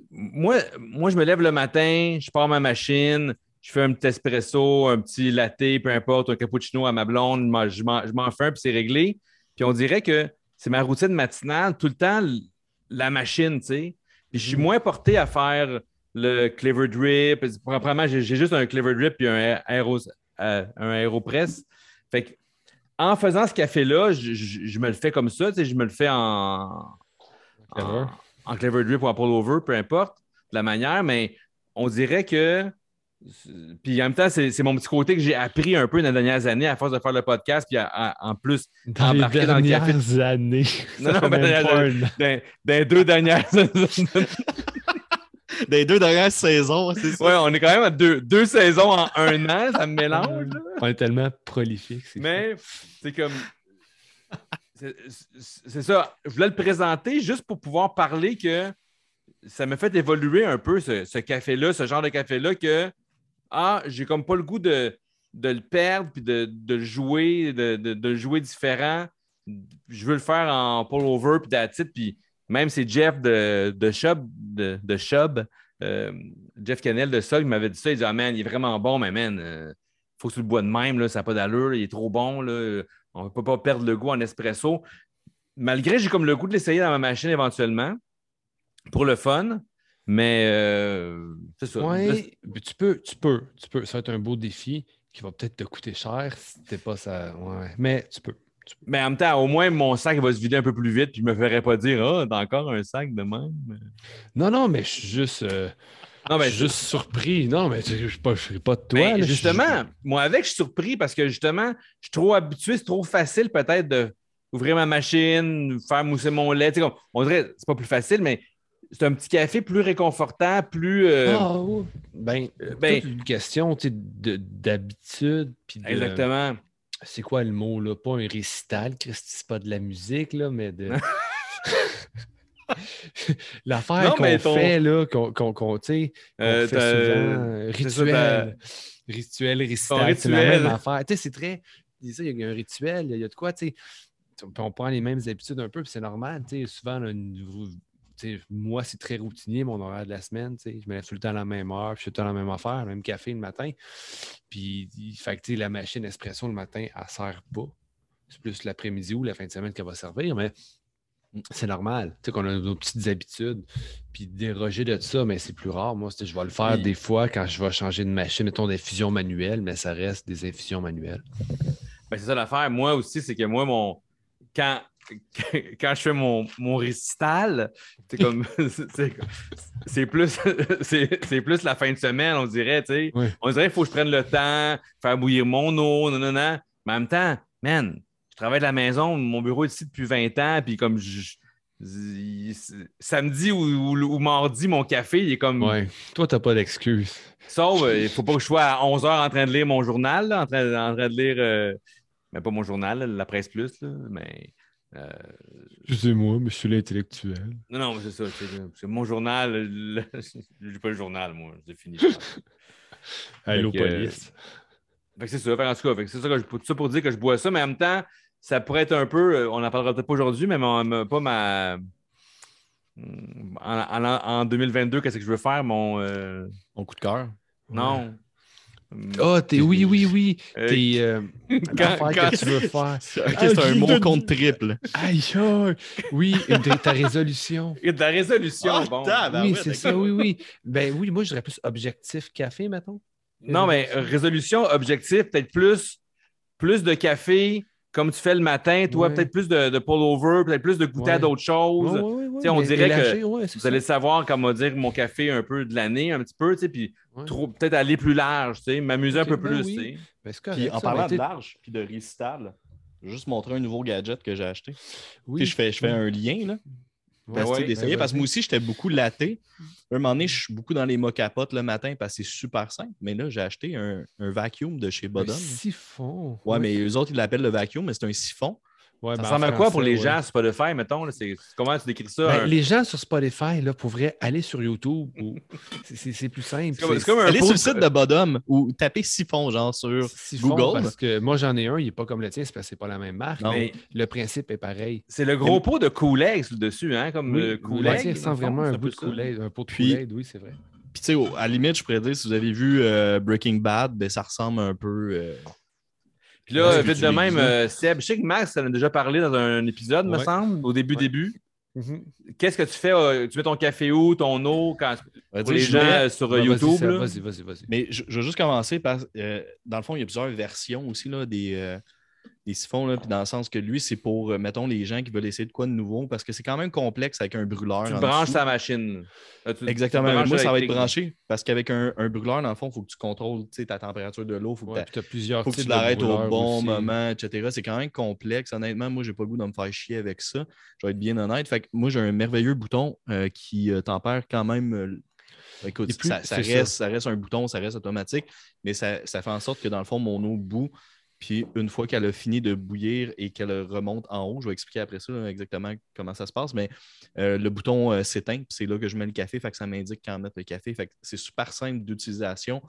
Moi, moi, je me lève le matin, je pars ma machine, je fais un petit espresso, un petit latte, peu importe, un cappuccino à ma blonde, je m'en- fais un, puis c'est réglé. Puis on dirait que c'est ma routine matinale, tout le temps, la machine, tu sais. Puis je suis moins porté à faire le clever drip. Premièrement, j'ai juste un clever drip puis un, aéro, euh, un aéropress. Fait que, en faisant ce café-là, je, je- je me le fais comme ça, tu sais, je me le fais en, en clever drip ou en pull-over, peu importe la manière, mais on dirait que. Puis en même temps, c'est c'est mon petit côté que j'ai appris un peu dans les dernières années à force de faire le podcast, puis à- à- en plus, Dans les embarqué dans le café. dernières années. Non, non, mais dans- dans, dans les deux dernières Des deux dernières saisons, c'est ça. Ouais, on est quand même à deux, deux saisons en un an, ça me mélange. On est tellement prolifique. c'est Mais c'est comme. C'est ça. Je voulais le présenter juste pour pouvoir parler que ça me fait évoluer un peu ce, café-là, ce genre de café-là, que ah, j'ai comme pas le goût de, de le perdre puis de, de le jouer, de, de- le jouer différent. Je veux le faire en pull-over puis it. Puis même c'est Jeff de, de de, de euh, Jeff Kennel de il m'avait dit ça. Il dit Ah man, il est vraiment bon, mais man, euh, faut que tu le bois de même, là, ça n'a pas d'allure, il est trop bon. Là, on ne peut pas perdre le goût en espresso. Malgré, j'ai comme le goût de l'essayer dans ma machine éventuellement, pour le fun, mais euh, c'est ça. Ouais, mais tu peux, tu peux, tu peux. Ça va être un beau défi qui va peut-être te coûter cher si t'es pas ça. Ouais. Mais tu peux. Mais en même temps, au moins, mon sac va se vider un peu plus vite, puis je me ferais pas dire Ah, t'as encore un sac de même. Non, non, mais je suis juste, euh, Non, mais je suis juste surpris. Non, mais je ne suis pas, de toi. Ben, là, je- justement, moi avec, je suis surpris parce que justement, je suis trop habitué, c'est trop facile peut-être de ouvrir ma machine, faire mousser mon lait. Tu sais, comme- on dirait c'est pas plus facile, mais c'est un petit café plus réconfortant, plus. euh, ouais. Ben, ben- toute une question d'habitude. de- Exactement. C'est quoi le mot, là? Pas un récital, Christy, c'est pas de la musique, là, mais de. L'affaire qu'on ton- fait, là, qu'on, qu'on, qu'on Euh, fait souvent, rituel. rituel, récital, c'est la rituel. même affaire. Tu sais, c'est très. Il y a un rituel, il y a- de quoi, tu sais. On prend les mêmes habitudes un peu, puis c'est normal. Souvent, là, moi, c'est très routinier, mon horaire de la semaine. Je me lève tout le temps à la même heure, puis je fais tout le temps la même affaire, le même café le matin. Puis, fait que, tu sais, la machine espresso le matin, elle ne sert pas. C'est plus l'après-midi ou la fin de semaine qu'elle va servir, mais c'est normal. Tu sais, qu'on a nos petites habitudes. Puis, déroger de ça, mais c'est plus rare. Moi, je vais le faire Oui. des fois quand je vais changer de machine, mettons d'infusion manuelle, mais ça reste des infusions manuelles. Ben, c'est ça l'affaire. Moi aussi, c'est que moi, mon. Quand, quand je fais mon, mon récital, c'est comme. c'est- c'est plus, c'est c'est plus la fin de semaine, on dirait, tu sais. Oui. On dirait qu'il faut que je prenne le temps, faire bouillir mon eau, non, non, non. Mais en même temps, man, je travaille de la maison, mon bureau est ici depuis 20 ans, puis comme je- samedi ou, ou- ou mardi, mon café, il est comme. Ouais. Toi, tu n'as pas d'excuse. Sauf, euh, il ne faut pas que je sois à 11 h en train de lire mon journal, là, en, train, en train de lire, euh, mais pas mon journal, la presse plus, là, mais. euh, Excusez-moi, monsieur l'intellectuel. non, non, c'est ça. C'est, mon journal. le- j'ai pas le journal, moi. C'est fini. Allô, police. Fait que c'est ça. Fait en tout cas, c'est ça, que je, tout ça pour dire que je bois ça, mais en même temps, ça pourrait être un peu. euh, On n'en parlera peut-être pas aujourd'hui, mais mon- pas ma. En, en- en 2022, qu'est-ce que je veux faire? Mon. euh, Mon coup de cœur. Non. Ah, t'es oui, oui, oui. Euh, T'es euh, quand- l'affaire quand- que tu veux faire. C'est un mot de- contre triple. Aïe. Oui, de- ta résolution. A de la résolution. Ah, bon. oui, c'est ça, oui, oui. Ben oui, moi, je dirais plus objectif café, mettons. Non, mais résolution, objectif, peut-être plus, plus de café comme tu fais le matin, toi, Ouais. peut-être plus de, de pull-over, peut-être plus de goûter à d'autres choses. Ouais, on dirait que Vous allez savoir comment dire mon café un peu de l'année, un petit peu, tu sais, puis Ouais. trop- peut-être aller plus large, tu sais, m'amuser un peu ben plus, oui. tu sais. Ben, Puis en ça, parlant ben, de large puis de récital, je vais juste montrer un nouveau gadget que j'ai acheté. oui. Tu sais, je fais, je fais un lien là, parce, ouais, d'essayer, ben, parce que moi aussi, j'étais beaucoup laté. À un moment donné, je suis beaucoup dans les mocapotes le matin parce que c'est super simple. Mais là, j'ai acheté un, un vacuum de chez Un Bodon. siphon. Ouais, mais eux autres, ils l'appellent le vacuum, mais c'est un siphon. Ouais, Ça ben, en ressemble à quoi pour les ouais. gens sur Spotify, mettons? là? C'est- Comment tu décris ça? Ben, un- les gens sur Spotify, là, pourraient aller sur YouTube. ou- c'est- plus simple. C'est comme, Allez sur le site de Bodum ou tapez siphon, genre sur. Siphon, Google. Parce que moi, j'en ai un, il n'est pas comme le tien, c'est parce que c'est pas la même marque. Non. Mais le principe est pareil. C'est le gros pot de Kool-Aid sur le dessus, hein? Comme le le Kool-Aid. sent vraiment un bout de. Kool-Aid, un pot de Puis- Kool-Aid, oui, c'est vrai. Puis, tu sais, à la limite, je pourrais dire, si vous avez vu euh, Breaking Bad, ben, ça ressemble un peu. euh, Puis là, Ouais, vite de même, euh, Seb, je sais que Max en a déjà parlé dans un épisode, me semble, au début, Ouais. début. Qu'est-ce que tu fais? euh, tu mets ton café où, ton eau, quand... pour dire, les gens mets- euh, sur vas-y, YouTube? Vas-y, vas-y, vas-y. Mais je, je vais juste commencer par. euh, dans le fond, il y a plusieurs versions aussi là, des, euh, des siphons. Là, puis dans le sens que lui, c'est pour, euh, mettons, les gens qui veulent essayer de quoi de nouveau, parce que c'est quand même complexe avec un brûleur. Tu branches sa machine. Euh, tu- Exactement. Moi, ça va être branché parce qu'avec un, un brûleur, dans le fond, il faut que tu contrôles ta température de l'eau. Il faut que Ouais, t'a- faut tu l'arrêtes au bon aussi. moment, etc. C'est quand même complexe. Honnêtement, moi, j'ai pas le goût de me faire chier avec ça. Je vais être bien honnête. Fait que moi, j'ai un merveilleux bouton euh, qui euh, tempère quand même. euh, écoute, plus- ça, ça c'est ça. reste, ça. reste un bouton, ça reste automatique, mais ça, ça fait en sorte que dans le fond, mon eau bout. Puis une fois qu'elle a fini de bouillir et qu'elle remonte en haut, je vais expliquer après ça là, exactement comment ça se passe, mais euh, le bouton euh, s'éteint, puis c'est là que je mets le café, fait que ça m'indique quand mettre le café. Fait que c'est super simple d'utilisation,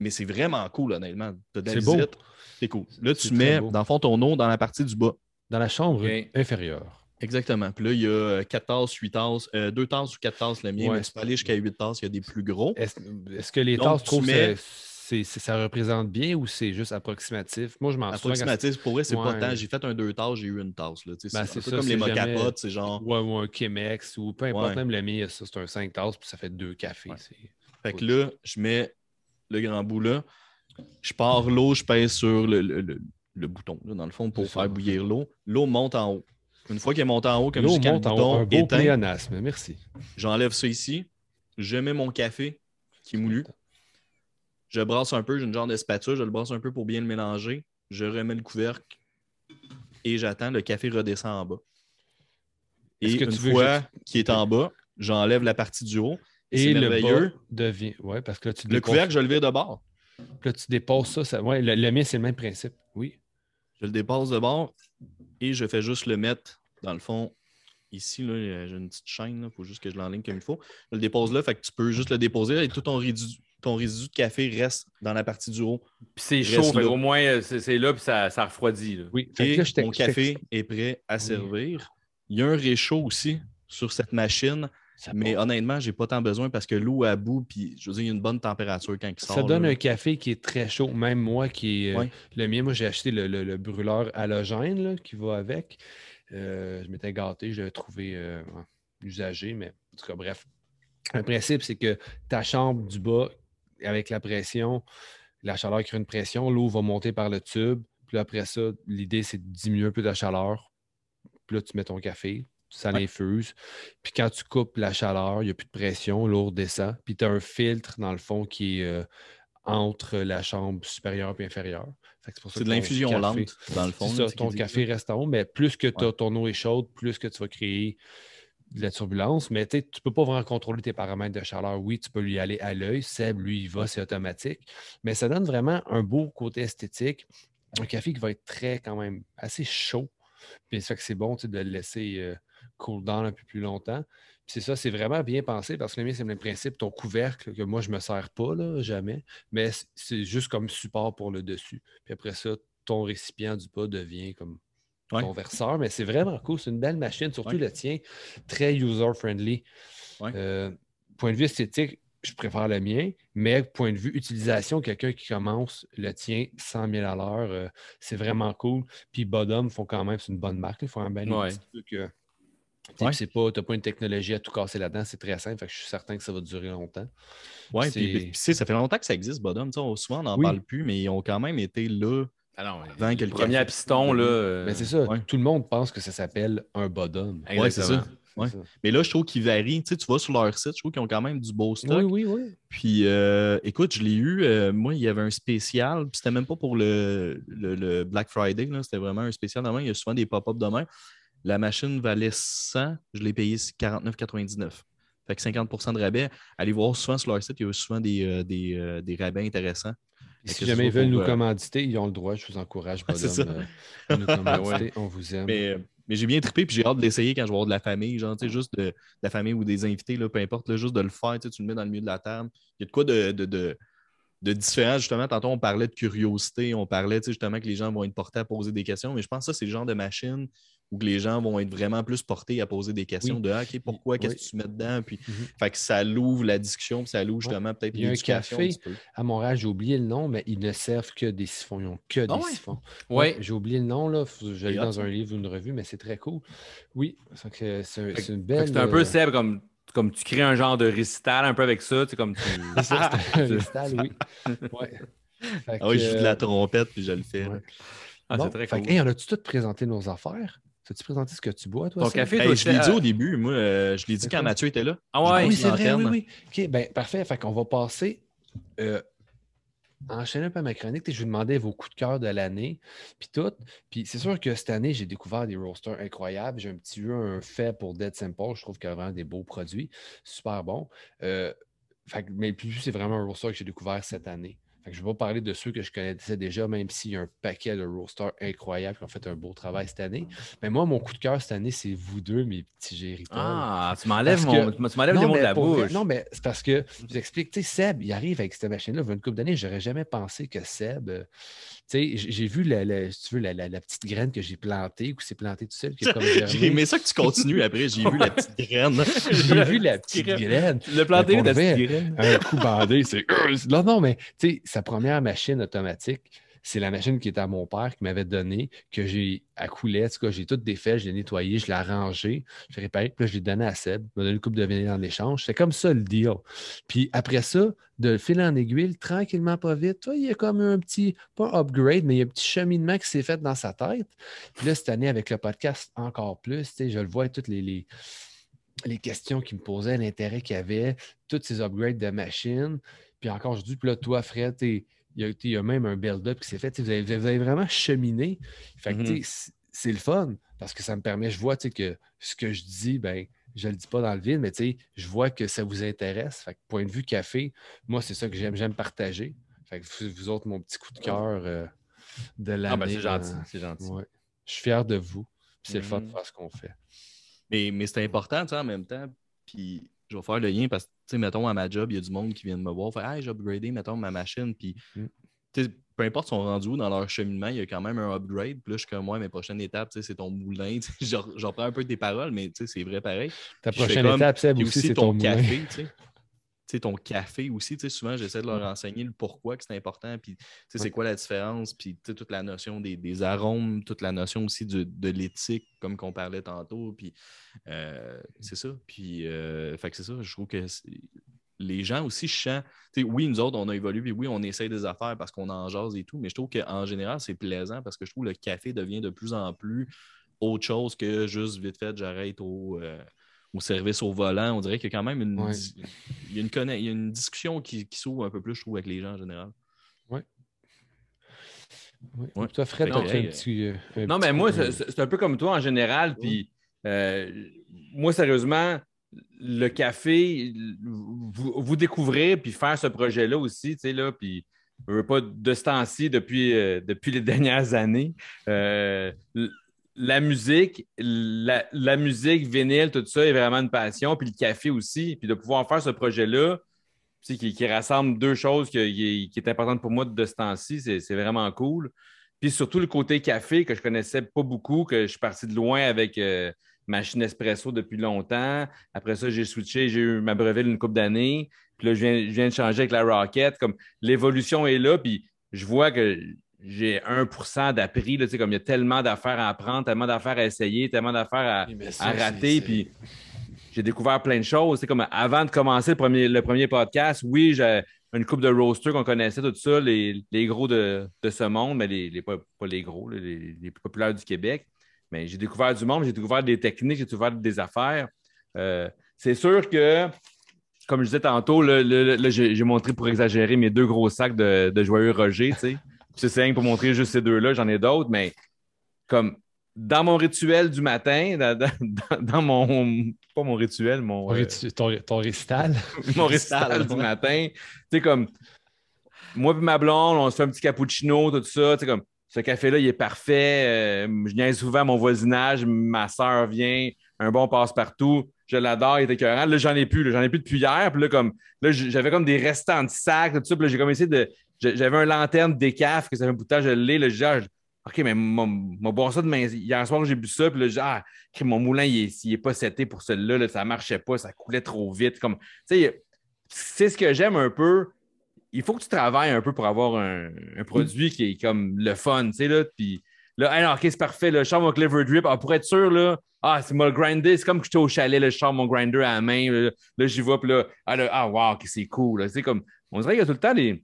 mais c'est vraiment cool, honnêtement. T'as de la C'est beau. visite, c'est cool. Là, tu C'est mets, beau. dans le fond, ton eau dans la partie du bas. Dans la chambre inférieure. Exactement. Puis là, il y a 4 tasses, 8 tasses, 2 tasses ou 4 tasses le mien, Ouais. mais tu peux aller jusqu'à 8 tasses, il y a des plus gros. Est-ce est-ce que les Donc, tasses, trouves mets- c'est- c'est- ça représente bien ou c'est juste approximatif? Moi, je m'en souviens. Approximatif, pour vrai, c'est pas tant. J'ai fait un 2 tasses, j'ai eu une tasse. Ben, c'est un peu ça, comme les jamais- mocapotes, c'est genre. Ouais, ou un Chemex ou peu importe, Ouais. même le mien, ça, c'est un 5 tasses, puis ça fait deux cafés. Fait que là, je mets le grand bout là. Je pars l'eau, je pèse sur le, le- le- le bouton, là, dans le fond, pour faire bouillir l'eau. L'eau monte en haut. Une fois qu'elle monte en haut, comme jusqu'à le monte en haut, bouton un beau éteint, merci. j'enlève ça ici. Je mets mon café qui est moulu. Je brasse un peu, j'ai une genre de spatule, je le brasse un peu pour bien le mélanger. Je remets le couvercle et j'attends, le café redescend en bas. Et que une tu fois que qu'il est en bas, j'enlève la partie du haut. Et, le bas devient. Ouais, parce que là, tu Le déposes- couvercle, je le vire de bord. Là, tu déposes ça. ça... Ouais, le, le mien, c'est le même principe. Oui. Je le dépasse de bord et je fais juste le mettre dans le fond. Ici, j'ai une petite chaîne, il faut juste que je l'enligne comme il faut. Je le dépose là, fait que tu peux juste le déposer et tout ton résidu, ton résidu de café reste dans la partie du haut. Puis c'est chaud, là. au moins euh, c'est c'est là, puis ça, ça refroidit. là. Oui. Et mon café est prêt à servir. Il y a un réchaud aussi sur cette machine, Ça mais part. honnêtement, j'ai pas tant besoin parce que l'eau à bout, puis je veux dire, il y a une bonne température quand il sort. Ça donne là. un café qui est très chaud. Même moi qui est. euh. Le mien, moi, j'ai acheté le, le- le brûleur halogène là, qui va avec. Euh, je m'étais gâté, je l'avais trouvé euh, usagé, mais en tout cas, bref. Le principe, c'est que ta chambre du bas, avec la pression, la chaleur crée une pression, l'eau va monter par le tube. Puis après ça, l'idée, c'est de diminuer un peu la chaleur. Puis là, tu mets ton café, ça Ouais. l'infuse. Puis quand tu coupes la chaleur, il n'y a plus de pression, l'eau redescend. Puis tu as un filtre, dans le fond, qui est euh, entre la chambre supérieure et inférieure. C'est de l'infusion lente, dans le fond. Ça, ton café reste en haut, mais plus que Ouais. ton eau est chaude, plus que tu vas créer de la turbulence. Mais tu ne peux pas vraiment contrôler tes paramètres de chaleur. Oui, tu peux lui aller à l'œil. Seb, lui, il va, c'est automatique. Mais ça donne vraiment un beau côté esthétique. Un café qui va être très, quand même, assez chaud. Puis ça fait que c'est bon de le laisser euh, cool down un peu plus longtemps. Puis c'est ça, c'est vraiment bien pensé parce que le mien, c'est le même principe. Ton couvercle, que moi, je ne me sers pas, jamais, mais c'est juste comme support pour le dessus. Puis après ça, ton récipient du bas devient comme Ouais. ton verseur. Mais c'est vraiment cool. C'est une belle machine, surtout Ouais. le tien, très user-friendly. Ouais. Euh, point de vue esthétique, je préfère le mien, mais point de vue utilisation, quelqu'un qui commence le tien 100 000 à l'heure, euh, c'est vraiment cool. Puis Bodum font quand même, c'est une bonne marque. Ils font un bel Ouais. petit truc. euh, Ouais. c'est pas, t'as pas une technologie à tout casser là-dedans, c'est très simple. Fait que je suis certain que ça va durer longtemps. C'est- puis, ça fait longtemps que ça existe, Bodum. Souvent, on n'en Oui. parle plus, mais ils ont quand même été là Ah avant que le Premier piston, là. euh, Mais c'est ça, ouais. tout le monde pense que ça s'appelle un Bodum. Ouais, c'est exactement. ça. Ouais. Mais là, je trouve qu'ils varient. Tu sais, tu vas sur leur site, je trouve qu'ils ont quand même du beau stock. Oui, oui, oui. Puis, euh, écoute, je l'ai eu. euh, moi, il y avait un spécial. Puis, c'était même pas pour le, le- le Black Friday. là, C'était vraiment un spécial. Normalement, il y a souvent des pop-up demain. La machine valait 100. Je l'ai payé 49,99. Fait que 50% de rabais. Allez voir souvent sur leur site, il y a souvent des, euh, des, euh, des rabais intéressants. Si jamais ils veulent nous euh, commanditer, ils ont le droit. Je vous encourage, c'est bonhomme, euh, nous commanditer. On vous aime. Mais, euh, mais j'ai bien trippé, puis j'ai hâte de l'essayer quand je vais avoir de la famille, genre, tu sais, juste de, de la famille ou des invités, là, peu importe, là, juste de le faire, tu sais, tu le mets dans le milieu de la table. Il y a de quoi de, de, différent, justement. Tantôt, on parlait de curiosité, on parlait, tu sais, justement, que les gens vont être portés à poser des questions, mais je pense que ça, c'est le genre de machine où les gens vont être vraiment plus portés à poser des questions Oui. de, ah, OK, pourquoi, Oui. qu'est-ce que tu mets dedans, puis, Mhm. fait que ça l'ouvre la discussion, puis ça l'ouvre justement peut-être Il y a un café. À Montréal, j'ai oublié le nom, mais ils ne servent que des siphons. Ils n'ont que des Ah ouais? siphons. Oui. J'ai oublié le nom, là. Je l'ai hot, dans un livre ou une revue, mais c'est très cool. Oui, c'est une belle. C'est un peu euh, Seb, comme, comme tu crées un genre de récital un peu avec ça. Tu sais, comme tu... récital, oui. Ouais. Ah oui, je joue de la trompette, puis je le fais. ouais. Ah, Bon, c'est très cool. hey, on a-tu tout présenté nos affaires? As-tu présenté ce que tu bois, toi? Ton café, Hey, je l'ai dit au début, moi, euh, je l'ai dit quand? Mathieu était là. Ah ouais, oui, c'est vrai, oui. OK, ben parfait. Fait qu'on va passer. Euh, enchaîner un peu ma chronique. Je vous demandais vos coups de cœur de l'année, puis tout. Puis c'est sûr que cette année, j'ai découvert des roasters incroyables. J'ai un petit peu un fait pour Dead Simple. Je trouve qu'il y a vraiment des beaux produits. Super bon. Euh, fait que- mais le plus, c'est vraiment un roaster que j'ai découvert cette année. Je ne vais pas parler de ceux que je connaissais déjà, même s'il y a un paquet de roasters incroyables qui ont fait un beau travail cette année. Mais moi, mon coup de cœur cette année, c'est vous deux, mes petits géritons. Ah, tu m'enlèves que- les mots de la bouche. non, mais c'est parce que je vous explique, tu sais, Seb, il arrive avec cette machine-là, il y a une couple d'années, j'aurais jamais pensé que Seb. J'ai vu la, la- si tu veux, la, la- la petite graine que j'ai plantée ou qui s'est plantée tout seul, J'ai aimé ça que tu continues après. J'ai vu la petite graine. J'ai vu la petite graine. Le planter de vrai, petite graine. Un coup bandé, c'est. Non, non, mais sa première machine automatique, c'est la machine qui était à mon père qui m'avait donné, que j'ai à couler. En tout cas, j'ai tout défait, je l'ai nettoyé, je l'ai arrangé, je l'ai puis je l'ai donné à Seb. Il m'a donné une coupe de vinyle en échange. C'est comme ça le deal. Puis après ça, de fil en aiguille, tranquillement, pas vite, il y a comme un petit, pas upgrade, mais il y a un petit cheminement qui s'est fait dans sa tête. Puis là, cette année, avec le podcast, encore plus, je le vois, toutes les, les, questions qu'il me posait, l'intérêt qu'il avait, tous ces upgrades de machines. Puis encore aujourd'hui, puis là, toi, Fred, il y, a, il y a même un build-up qui s'est fait. Vous avez, vous avez vraiment cheminé. Fait que, Mhm. sais, c'est- le fun parce que ça me permet, je vois que ce que je dis, ben, je ne le dis pas dans le vide, mais je vois que ça vous intéresse. Fait que point de vue café, moi, c'est ça que j'aime, j'aime partager. Fait que vous, vous autres, mon petit coup de cœur euh, de l'année. Ah, ben c'est gentil. euh, C'est gentil. ouais. Je suis fier de vous. C'est le fun de Mhm. faire ce qu'on fait. Mais, mais c'est important, en même temps. Puis je vais faire le lien parce que, tu sais, mettons, à ma job, il y a du monde qui vient de me voir. Fait, hey, j'ai upgradé, mettons, ma machine. Puis, Mm. tu sais, peu importe son rendu où dans leur cheminement, il y a quand même un upgrade. Puis là, je suis comme, moi, mes prochaines étapes, tu sais, c'est ton moulin. Tu sais, Je je reprends un peu tes paroles, mais tu sais, c'est vrai pareil. Ta Puis prochaine comme- étape, Puis aussi, c'est ton, ton moulin. café, ton café aussi, souvent, j'essaie de leur enseigner le pourquoi que c'est important, puis c'est quoi la différence, puis toute la notion des, des arômes, toute la notion aussi du- de l'éthique, comme qu'on parlait tantôt, puis euh, c'est ça. Puis, euh, fait que c'est ça, je trouve que les gens aussi, sais, oui, nous autres, on a évolué, puis oui, on essaye des affaires parce qu'on en jase et tout, mais je trouve qu'en général, c'est plaisant parce que je trouve que le café devient de plus en plus autre chose que juste vite fait, j'arrête au, euh, au service au volant. On dirait qu'il y a quand même une, Ouais. il y a une, conna- il y a une discussion qui, qui s'ouvre un peu plus, je trouve, avec les gens en général. Oui. Ouais. Toi, Fred, fait un petit. euh, un Non, petit mais moi, c'est un peu comme toi en général. Puis, euh, moi, sérieusement, le café, vous, vous découvrez puis faire ce projet-là aussi, tu sais, là, puis je veux pas de ce temps-ci depuis, euh, depuis les dernières années. euh, la musique, la, musique, vinyle, tout ça est vraiment une passion, puis le café aussi, puis de pouvoir faire ce projet-là, qui, qui rassemble deux choses qui, est importante pour moi de ce temps-ci, c'est vraiment cool. Puis surtout le côté café que je connaissais pas beaucoup, que je suis parti de loin avec euh, machine espresso depuis longtemps. Après ça, j'ai switché, j'ai eu ma breville une couple d'années. Puis là, je viens, je viens de changer avec la Rocket. Comme l'évolution est là, puis je vois que j'ai 1 d'appris. tu sais, Comme il y a tellement d'affaires à apprendre, tellement d'affaires à essayer, tellement d'affaires à, ça, à rater. Puis j'ai découvert plein de choses. C'est comme avant de commencer le premier, le premier podcast, oui, j'ai une coupe de roasters qu'on connaissait, tout ça, les, les gros de, de ce monde, mais les, les- pas, pas les gros, les, les plus populaires du Québec. Mais j'ai découvert du monde, j'ai découvert des techniques, j'ai découvert des affaires. Euh, c'est sûr que, comme je disais tantôt, là, là, là, là, j'ai j'ai montré pour exagérer mes deux gros sacs de, de Joyeux Roger, tu sais. C'est rien pour montrer juste ces deux-là, j'en ai d'autres, mais comme dans mon rituel du matin, dans, dans- dans mon. Pas mon rituel, mon. ton euh, ton, ton récital. mon récital du matin. Tu sais, comme moi et ma blonde, on se fait un petit cappuccino, tout ça. Tu sais, comme, ce café-là, il est parfait. Euh, je viens souvent à mon voisinage. Ma soeur vient, un bon passe-partout. Je l'adore, il est écœurant. Là, j'en ai plus. J'en ai plus depuis hier. Puis là, comme, là, j'avais comme des restants de sac, tout ça. Puis là, j'ai comme essayé de. J'ai- J'avais un lanterne décaf que ça fait un bout de temps, je l'ai. Dis, ah, OK, mais m'a boire ça demain. Hier soir, j'ai bu ça. Puis là, dis, ah, mon moulin, il est, est pas seté pour celui-là. Là, ça marchait pas, ça coulait trop vite. Comme, c'est ce que j'aime un peu. Il faut que tu travailles un peu pour avoir un, produit qui est comme le fun, tu sais, là. Puis là, OK, c'est parfait, je sors mon clever drip. Ah, pour être sûr, là, ah, c'est moi le grinder. C'est comme que j'étais au chalet, là, je mon grinder à la main. Là, j'y vais, puis là, ah, là, ah, wow, c'est cool. comme, on dirait qu'il y a tout le temps des,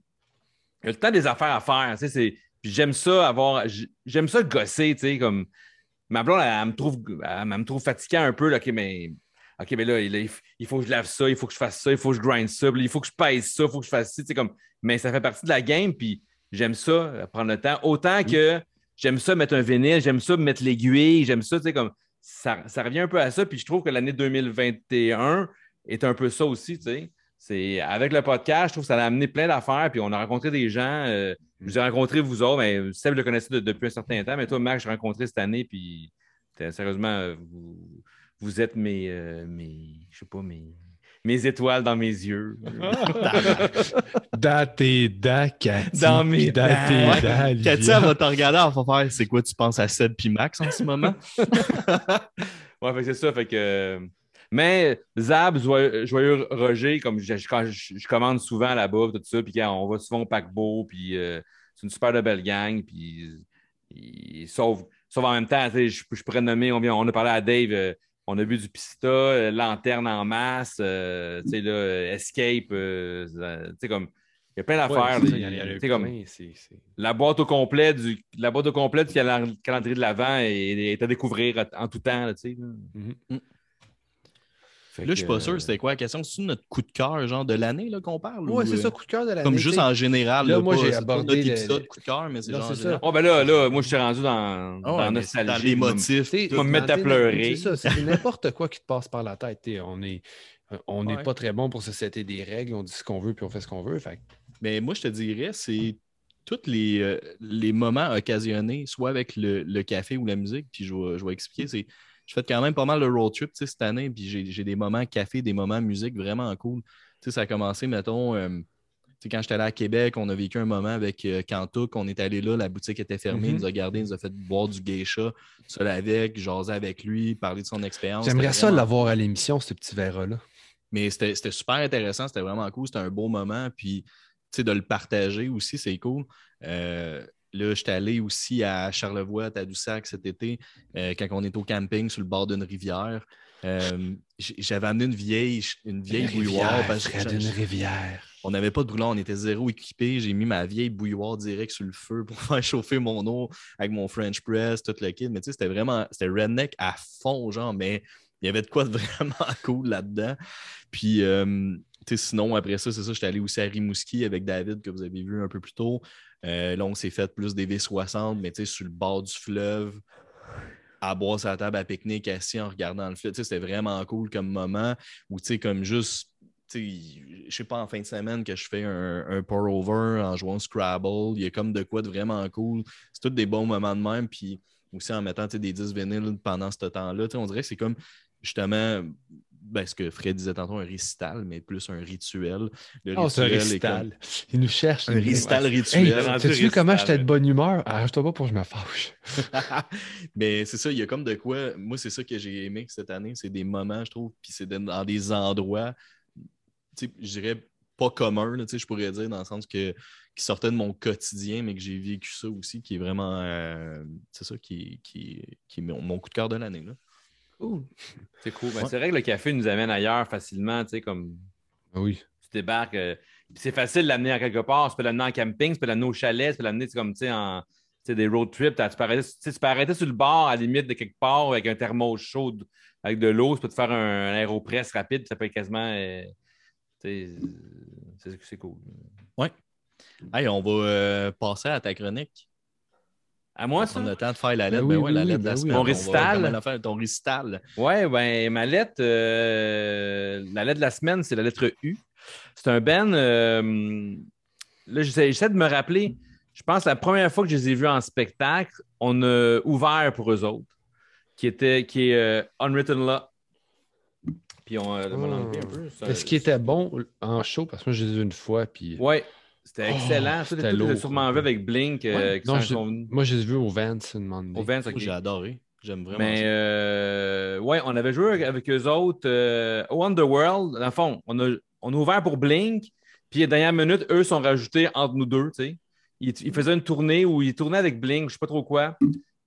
il y a tout le temps des affaires à faire. Tu sais, c'est- puis j'aime ça avoir, j'aime ça gosser, tu sais, comme, ma blonde, elle, elle me trouve, elle, elle me trouve fatiguant un peu, là, OK, mais OK, mais là, il, il faut que je lave ça, il faut que je fasse ça, il faut que je grind ça, il faut que je pèse ça, il faut que je fasse ça. tu sais, Comme... Mais ça fait partie de la game, puis j'aime ça, euh, prendre le temps. Autant que j'aime ça mettre un vinyle, j'aime ça mettre l'aiguille, j'aime ça, tu sais, comme ça, ça revient un peu à ça, puis je trouve que l'année 2021 est un peu ça aussi, tu sais. C'est avec le podcast, je trouve que ça a amené plein d'affaires, puis on a rencontré des gens. euh, je vous ai rencontré vous autres, mais Seb je le connaissais de- depuis un certain temps, mais toi, Marc, j'ai rencontré cette année, puis sérieusement, euh, vous, vous êtes mes, euh, mes, je sais pas, mes, mes étoiles dans mes yeux. Dans tes dents, Cathy. Dans mes dents. Ouais. Cathy, elle va te regarder, elle va faire c'est quoi tu penses à Seb puis Max en ce moment? Ouais, fait que c'est ça. Fait que. Mais Zab, Joyeux, Roger, comme je, je- quand je, je commande souvent là-bas, tout ça, puis quand on va souvent au paquebot, puis euh, c'est une super de belle gang, puis ils- sauf, sauf en même temps, tu sais, je, je pourrais nommer, on, vient, on a parlé à Dave, euh, on a vu du Pista, euh, Lanterne en masse, euh, tu sais, là, Escape, tu sais, comme, il y a plein d'affaires. la boîte au complet du, la boîte au complet du calendrier de l'Avent est, est à découvrir en tout temps, là, tu sais. Là. Fait Là, je suis pas sûr, c'était quoi la question? C'est notre coup de cœur, genre de l'année là, qu'on parle? Ouais, ou, c'est euh, ça, coup de cœur de l'année. Comme juste en général. Là, Là, moi, pas- j'ai abordé notre le- épisode coup de cœur, mais c'est genre. ça. Oh, ben là, là, moi, je suis rendu dans, Ah dans nostalgie. Dans les motifs. Tu vas me mettre à pleurer. C'est ça, c'est n'importe quoi qui te passe par la tête. t'sais, On est, euh, on n'est Ouais. pas très bon pour se setter des règles. On dit ce qu'on veut puis on fait ce qu'on veut. Fait Mais moi, je te dirais, c'est tous les, euh, les moments occasionnés, soit avec le, le café ou la musique, puis je vais, je vais expliquer. C'est, je fais quand même pas mal de road trip cette année, puis j'ai, des moments café, des moments musique vraiment cool. Ça a commencé, mettons, euh, quand j'étais allé à Québec, on a vécu un moment avec euh, on est allé là, la boutique était fermée, il Mhm. nous a gardé, il nous a fait boire du geisha, seul avec, jaser avec lui, parler de son expérience. J'aimerais ça l'avoir à l'émission, ce petit verre-là. mais c'était super intéressant, c'était vraiment cool, c'était un beau moment. Puis, de le partager aussi, c'est cool. Euh, là, j'étais allé aussi à Charlevoix, à Tadoussac cet été, euh, quand on est au camping sur le bord d'une rivière. Euh, J'avais amené une vieille, une vieille bouilloire. parce que une rivière. on n'avait pas de brûlant, on était zéro équipé. J'ai mis ma vieille bouilloire direct sur le feu pour faire chauffer mon eau avec mon French press, tout le kit. Mais tu sais, c'était vraiment, c'était redneck à fond, genre, mais il y avait de quoi de vraiment cool là-dedans. Puis, euh, tu sais, sinon, après ça, c'est ça, j'étais allé aussi à Rimouski avec David, que vous avez vu un peu plus tôt. Euh, là, on s'est fait plus des V60, mais sur le bord du fleuve, à boire sa table à pique-nique, assis en regardant le fleuve. C'était vraiment cool comme moment. Sais, comme juste je sais pas, en fin de semaine que je fais un, pour-over en jouant Scrabble. Il y a comme de quoi de vraiment cool. C'est tous des bons moments de même. Puis aussi en mettant des 10 vinyles pendant ce temps-là. On dirait que c'est comme justement ben, ce que Fred disait tantôt, un récital, mais plus un rituel. Le Oh, c'est un rituel récital. Il nous cherche. un récital rituel. t'as-tu vu comment j'étais de bonne humeur? Arrête-toi pas pour que je me fâche. Mais c'est ça, il y a comme de quoi. Moi, c'est ça que j'ai aimé cette année. C'est des moments, je trouve, puis c'est dans des endroits, tu sais, je dirais pas communs, là, tu sais, je pourrais dire, dans le sens que qui sortaient de mon quotidien, mais que j'ai vécu ça aussi, qui est vraiment. euh, c'est ça qui, qui, qui est mon, mon coup de cœur de l'année. Cool. C'est cool. Ben, Ouais. C'est vrai que le café nous amène ailleurs facilement, tu sais, comme Oui. tu débarques. euh, c'est facile de l'amener à quelque part. Tu peux l'amener en camping, tu peux l'amener au chalet, tu peux l'amener comme tu sais, en tu sais, des road trips. Tu peux, arrêter, tu sais, tu peux arrêter sur le bord à la limite de quelque part avec un thermos chaud avec de l'eau. Tu peux te faire un, un aéropress rapide, ça peut être quasiment. euh, c'est c'est cool. Hey, on va euh, passer à ta chronique. À On moi, ça? prendre le temps de faire la lettre. Ben Ben oui, ouais, oui, la lettre de ben la semaine. On récital. la faire, ton récital. Ouais, ben ma lettre, euh, la lettre de la semaine, c'est la lettre U. C'est un Ben. euh, là, j'essaie, j'essaie de me rappeler. Je pense que la première fois que je les ai vus en spectacle, on a ouvert pour eux autres, qui, était, qui est euh, Unwritten Law. Puis on euh, m'a l'enlevé un peu. ça- Est-ce qu'il était bon en show? Parce que moi, je l'ai vu une fois. Puis... Ouais, c'était Oh, excellent. Ça, c'était lourd, j'ai sûrement un vu avec Blink. euh, Ouais. Non, je-. Moi, je l'ai vu au Vance une demande. Au Vance. J'ai adoré. J'aime vraiment Mais ça. euh, ouais, on avait joué avec eux autres euh, au Underworld. Dans le fond, on a, on a ouvert pour Blink. Puis, à la dernière minute, eux sont rajoutés entre nous deux. tu sais. Ils, ils faisaient une tournée où ils tournaient avec Blink, je sais pas trop quoi.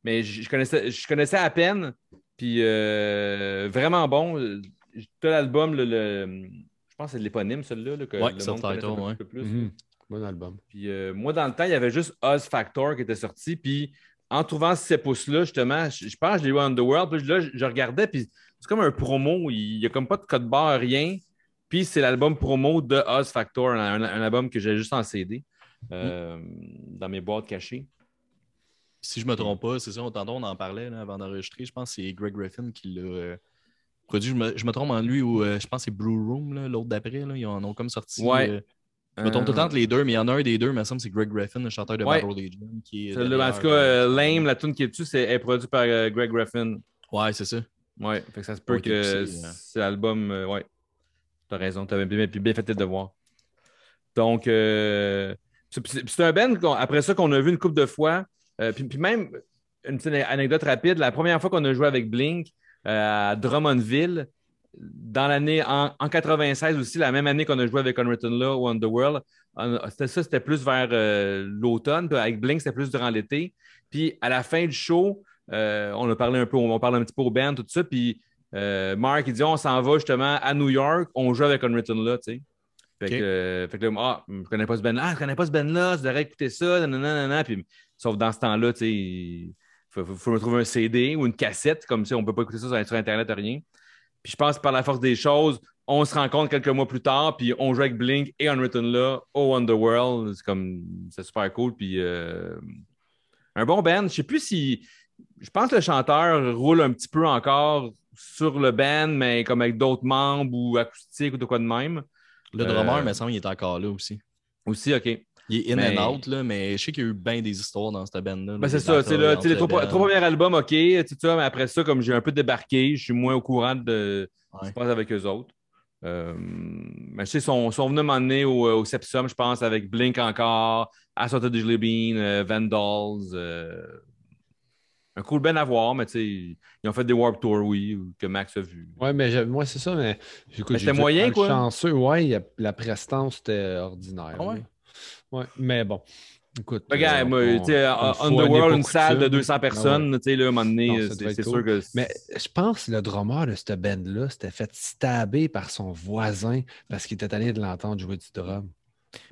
Mais je, je connaissais, je connaissais à peine. Puis, euh, vraiment bon. Tout l'album, le, le- je pense que c'est de l'éponyme, celui-là. là, que Ouais, le monde Title, peu- plus. Mhm. Bon album. Puis euh, moi, dans le temps, il y avait juste Oz Factor qui était sorti. Puis en trouvant ces pouces-là, justement, je, je pense que je l'ai eu à Underworld. Puis là, je, je regardais, puis c'est comme un promo. Il n'y a comme pas de code barre, rien. Puis c'est l'album promo de Oz Factor, un, un album que j'ai juste en CD euh, dans mes boîtes cachées. Si je me trompe pas, c'est ça, on, on en parlait là, avant d'enregistrer. Je pense que c'est Greg Griffin qui l'a euh, produit. Je me, je me trompe en lui ou euh, je pense que c'est Blue Room, l'autre d'après. Ils en ont comme sorti. Ouais. Euh, je me trompe tout le temps entre les deux, mais il y en a un des deux, mais ça me semble que c'est Greg Griffin, le chanteur de Ouais. Battle Legion. Qui est derrière, en tout cas, euh, euh, Lame, la tune qui est dessus, c'est, est produite par euh, Greg Griffin. Ouais, c'est ça. Ouais, fait que ça se peut Ouais, que c'est l'album. euh, ouais, t'as raison, t'avais bien, bien fait tes devoirs. Donc, euh, c'est un band, après ça, qu'on a vu une couple de fois. Euh, puis, puis même, une petite anecdote rapide, la première fois qu'on a joué avec Blink euh, à Drummondville, dans l'année, en, en 96 aussi, la même année qu'on a joué avec Unwritten Law ou Underworld, c'était ça, c'était plus vers euh, l'automne. Puis avec Blink, c'était plus durant l'été. Puis à la fin du show, euh, on a parlé un peu, on parle un petit peu au band, tout ça. Puis euh, Mark, il dit on s'en va justement à New York, on joue avec Unwritten Law, tu sais. Fait, que, fait que là, ah, je connais pas ce band-là, ah, je connais pas ce band-là, tu devrais écouter ça, nanana, nanana. Puis, sauf dans ce temps-là, tu sais, il faut me trouver un CD ou une cassette, comme ça, on peut pas écouter ça sur, sur Internet, rien. Puis je pense que par la force des choses, on se rencontre quelques mois plus tard, puis on joue avec Blink et Unwritten Law au Underworld. C'est comme, c'est super cool. Puis euh, un bon band. Je sais plus si, je pense que le chanteur roule un petit peu encore sur le band, mais comme avec d'autres membres ou acoustique ou de quoi de même. Le Euh, drummer, me semble, il est encore là aussi. Aussi, OK. Il est in Mais- and out, là, mais je sais qu'il y a eu bien des histoires dans cette band-là. Ben, c'est ça, c'est sais, les trois, trois premiers albums, OK, mais après ça, comme j'ai un peu débarqué, je suis moins au courant de ce qui se passe avec eux autres. Euh, mais je sais, ils sont, sont venus m'emmener au, au Sepsum, je pense, avec Blink encore, Assorted Jelly Bean, euh, Vandals. euh, un cool ben à voir, mais tu sais, ils ont fait des Warp Tour, oui, que Max a vu. Ouais, mais moi, c'est ça, mais. c'était moyen, quoi. chanceux, ouais, a- la prestance, c'était ordinaire. Ah ouais? Ouais, mais bon. Écoute. Regarde, euh, moi, on- fois, Underworld, une salle de coutume. 200 Ah ouais. personnes, tu sais, là, à un moment donné, ça c'est sûr que. Mais je pense que le drummer de cette band-là s'était fait stabber par son voisin parce qu'il était allé de l'entendre jouer du drum.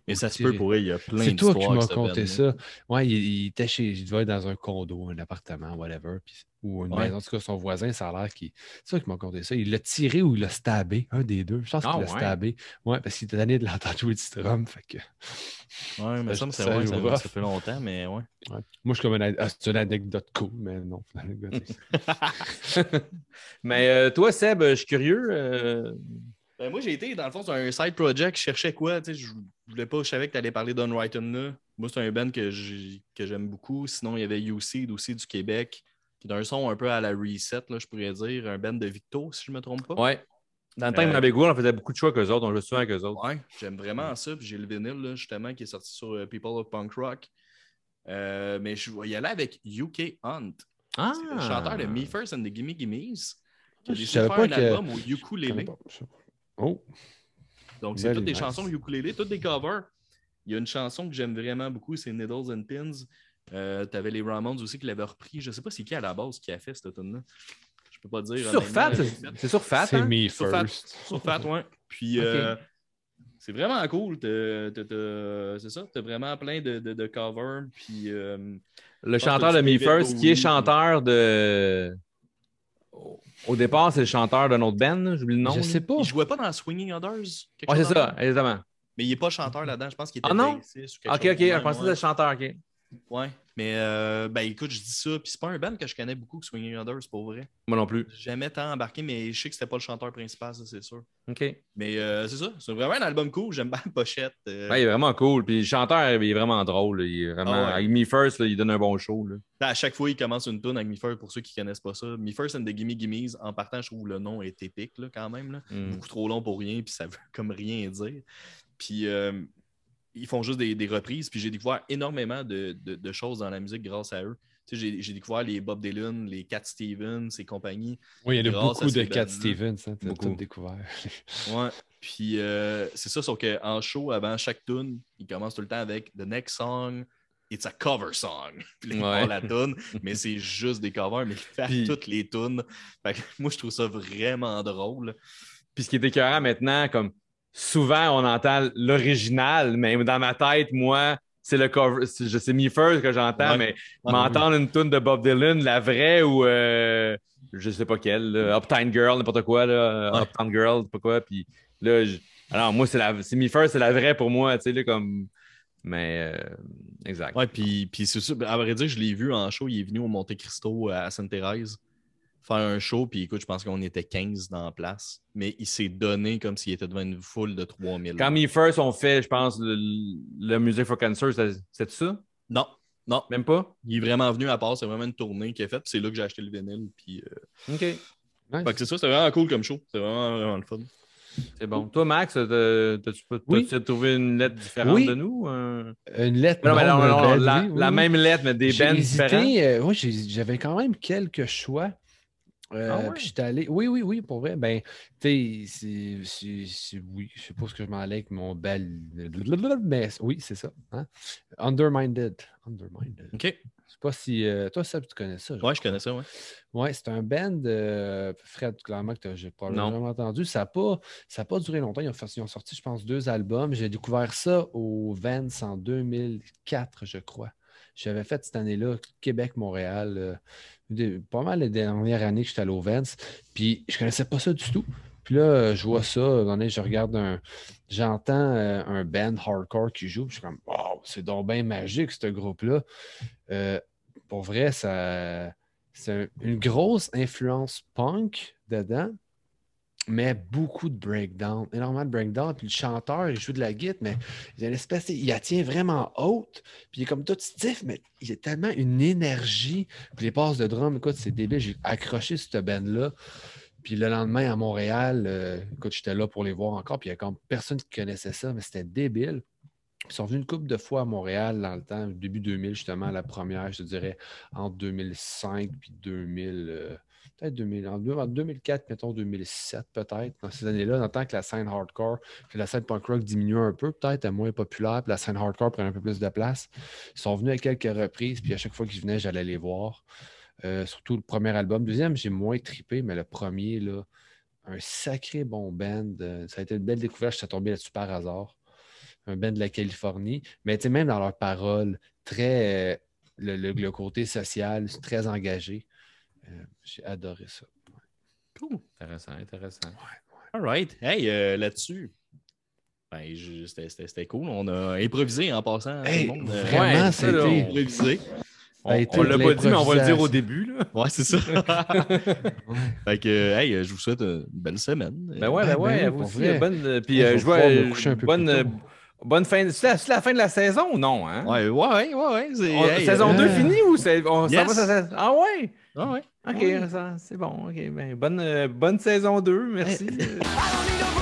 Mais ça se peut pour eux, il y a plein C'est toi qui m'as conté ça. Ouais, il, il était chez. Il devait être dans un condo, un appartement, whatever. puis- ou une Ouais. maison. En tout cas, son voisin, ça a l'air qu'il. C'est toi qui m'a conté ça. Il l'a tiré ou il l'a stabé, un des deux. Je pense Ah, qu'il l'a ouais? stabé. Ouais, parce qu'il était allé de l'entendre jouer du drum. Fait que. Ouais, mais Ça- ça, me ça ouais, ça, rough. ça fait longtemps, mais ouais. Ouais. Moi, je suis comme une, ah, c'est une anecdote cool, mais non, c'est une anecdote. mais euh, toi, Seb, je suis curieux. euh, Ben, moi, j'ai été, dans le fond, sur un side project. Je cherchais quoi? Tu sais, je voulais pas, je savais que tu allais parler d'Unwritten là. Moi, c'est un band que j'ai- j'aime beaucoup. Sinon, il y avait UC aussi du Québec, qui est un son un peu à la reset, là, je pourrais dire. Un band de Victo, si je me trompe pas. Ouais. Dans le temps Euh, on faisait beaucoup de choix qu'eux autres. On jouait souvent avec eux autres. Ouais, j'aime vraiment ça. Puis j'ai le vinyle, là, justement, qui est sorti sur euh, People of Punk Rock. Euh, mais je vais y aller avec UK Hunt. Ah! Le chanteur de Me First and the Gimme Gimmes. Qui a Je savais pas un que- album au ukulélé. Oh, Donc, c'est Very toutes des nice. chansons ukulélé, toutes des covers. Il y a une chanson que j'aime vraiment beaucoup, c'est Needles and Pins. Euh, tu avais les Ramones aussi qui l'avaient repris. Je sais pas c'est qui à la base qui a fait cette tune là Je peux pas dire. Sur Fat, c'est sur Fat. c'est hein? me Sur Fat. first. Sur Fat, ouais. Puis, euh, c'est vraiment cool. C'est ça, tu as vraiment plein de, de, de covers. Puis, euh, Le chanteur de Me First, qui est chanteur de. Au- départ, c'est le chanteur d'un autre band, j'oublie le nom. Je sais pas. il jouait pas dans Swinging Others. Ouais, c'est ça, exactement. Mais il est pas chanteur là-dedans. Je pense qu'il était Ah non? ou quelque Ok, chose ok, je pensais que ouais. c'était le chanteur, ok. Ouais. Mais euh, ben écoute, je dis ça, puis c'est pas un band que je connais beaucoup, Swinging Others, pour vrai. Moi non plus. J'ai Jamais tant embarqué, mais je sais que c'était pas le chanteur principal, ça c'est sûr. OK. Mais euh, c'est ça, c'est vraiment un album cool, j'aime bien la pochette. euh. Ouais, il est vraiment cool. Puis le chanteur, il est vraiment drôle. là. Il est vraiment... Ah ouais. Avec Me First, là, il donne un bon show. là. Ben, À chaque fois, il commence une tune avec Me First, pour ceux qui connaissent pas ça. Me First and the Gimme Gimmes, en partant, je trouve que le nom est épique là, quand même. Là. Mm. Beaucoup trop long pour rien, puis ça veut comme rien dire. Puis euh, ils font juste des, des reprises, puis j'ai découvert énormément de, de- de choses dans la musique grâce à eux. Tu sais, J'ai découvert les Bob Dylan, les Cat Stevens et compagnie. Oui, il y en a beaucoup de Cat. Stevens, hein, t'as Beaucoup. tout découvert. Ouais. Puis euh, c'est ça, sauf qu'en show, avant chaque tune, il commence tout le temps avec The next song, it's a cover song. Puis Ouais. la tune, mais c'est juste des covers, mais il fait Puis- toutes les tunes. Fait que moi, je trouve ça vraiment drôle. Puis ce qui est écœurant maintenant, comme souvent on entend l'original, mais dans ma tête, moi, c'est le cover. c'est- Je sais Me First que j'entends, Ouais. mais Ouais, m'entendre une tune de Bob Dylan, la vraie ou euh, je sais pas quelle, là, Uptown Girl, n'importe quoi, là, Ouais. Uptown Girl, pas quoi. Puis là, je- alors moi, c'est la c'est Me First, c'est la vraie pour moi, tu sais, là, comme. Mais euh, exact. Ouais, puis, puis c'est ça. À vrai dire, je l'ai vu en show. Il est venu au Monte Cristo à Sainte-Thérèse faire un show. Puis écoute, je pense qu'on était 15 dans la place. Mais il s'est donné comme s'il était devant une foule de 3000. Quand Me First ont fait, je pense, le, le Music for Cancer, c'est ça? Non, non. Même pas? Il est vraiment venu à part. C'est vraiment une tournée qu'il a faite. Puis c'est là que j'ai acheté le vinyle. Puis, euh, OK. Nice. fait que c'est ça. C'est vraiment cool comme show. C'est vraiment, vraiment le fun. C'est bon. Toi, Max, t'as- t'as-tu Oui. trouvé une lettre différente Oui. de nous? euh? Une lettre. Non, mais non, non, non, mais non, ben, la, oui, même lettre, mais des J'ai bands hésité, différents. euh, oui, j'avais quand même quelques choix. Euh, Ah ouais? Puis j'étais allé. Oui, oui, oui, pour vrai. Ben, tu sais, Oui, je sais pas ce que je m'en allais avec mon bel. Mais oui, c'est ça. hein. Underminded. Underminded. OK. Je sais pas si. euh, toi, ça, tu connais ça. Ouais, je connais ça, ouais. Ouais, c'est un band, euh, Fred, clairement, que j'ai probablement jamais entendu. Ça n'a pas, ça a pas duré longtemps. Ils ont, fait- ils ont sorti, je pense, deux albums. J'ai découvert ça au Vance en 2004, je crois. J'avais fait cette année-là Québec-Montréal. Pas mal les dernières années que j'étais allé au. Puis je connaissais pas ça du tout. Puis là, je vois ça, à je regarde un. J'entends euh, un band hardcore qui joue. Puis je suis comme, wow, c'est donc magique, ce groupe-là. Euh, pour vrai, ça. C'est un- une grosse influence punk dedans, mais beaucoup de breakdown, énormément de breakdown. Puis le chanteur, il joue de la guitare, mais il a une espèce, il la tient vraiment haute. Puis il est comme tout stiff, mais il a tellement une énergie. Puis les passes de drum, écoute, c'est débile. J'ai accroché cette band-là. Puis le lendemain à Montréal, euh, écoute, j'étais là pour les voir encore. Puis il y a comme personne qui connaissait ça, mais c'était débile. Ils sont venus une couple de fois à Montréal dans le temps, début 2000, justement, la première, je te dirais, entre 2005 puis 2000, euh, peut-être 2000, en deux- en 2004, mettons 2007, peut-être, dans ces années-là, dans le temps que la scène hardcore, puis la scène punk rock diminuait un peu, peut-être, était moins populaire, puis la scène hardcore prenait un peu plus de place. Ils sont venus à quelques reprises, puis à chaque fois qu'ils venaient, j'allais les voir. Euh, surtout le premier album. Deuxième, j'ai moins trippé, mais le premier, là, un sacré bon band. Euh, ça a été une belle découverte. Je suis tombé là-dessus par hasard. Un band de la Californie. Mais tu même dans leurs paroles, très euh, le, le- côté social, très engagé. Euh, j'ai adoré ça. Cool. Intéressant, intéressant. All right. Hey, euh, là-dessus. Ben, c'était- c'était c'était cool. On a improvisé en passant. tout Hey, le monde, euh, vraiment, Ouais, c'était. improvisé. On, a été on l'a pas dit, mais on va le dire au début. Là. Ouais, c'est ça. fait que, hey, je vous souhaite une belle semaine. Ben ouais, ben ben ouais, vous aussi. vrai. Bonne, euh, puis Je euh, vois, pouvoir me coucher un peu bonne, bonne fin. C'est la, c'est la fin de la saison ou non? Hein? Ouais, ouais, ouais, ouais. ouais, c'est- On- hey, saison euh, 2 euh, finie ou c'est, on, ça yes. va, ça- ça- Ah ouais? Ah ouais. Ok, Ouais. ça- c'est bon. Ok, ben, bonne, euh, bonne saison 2, merci.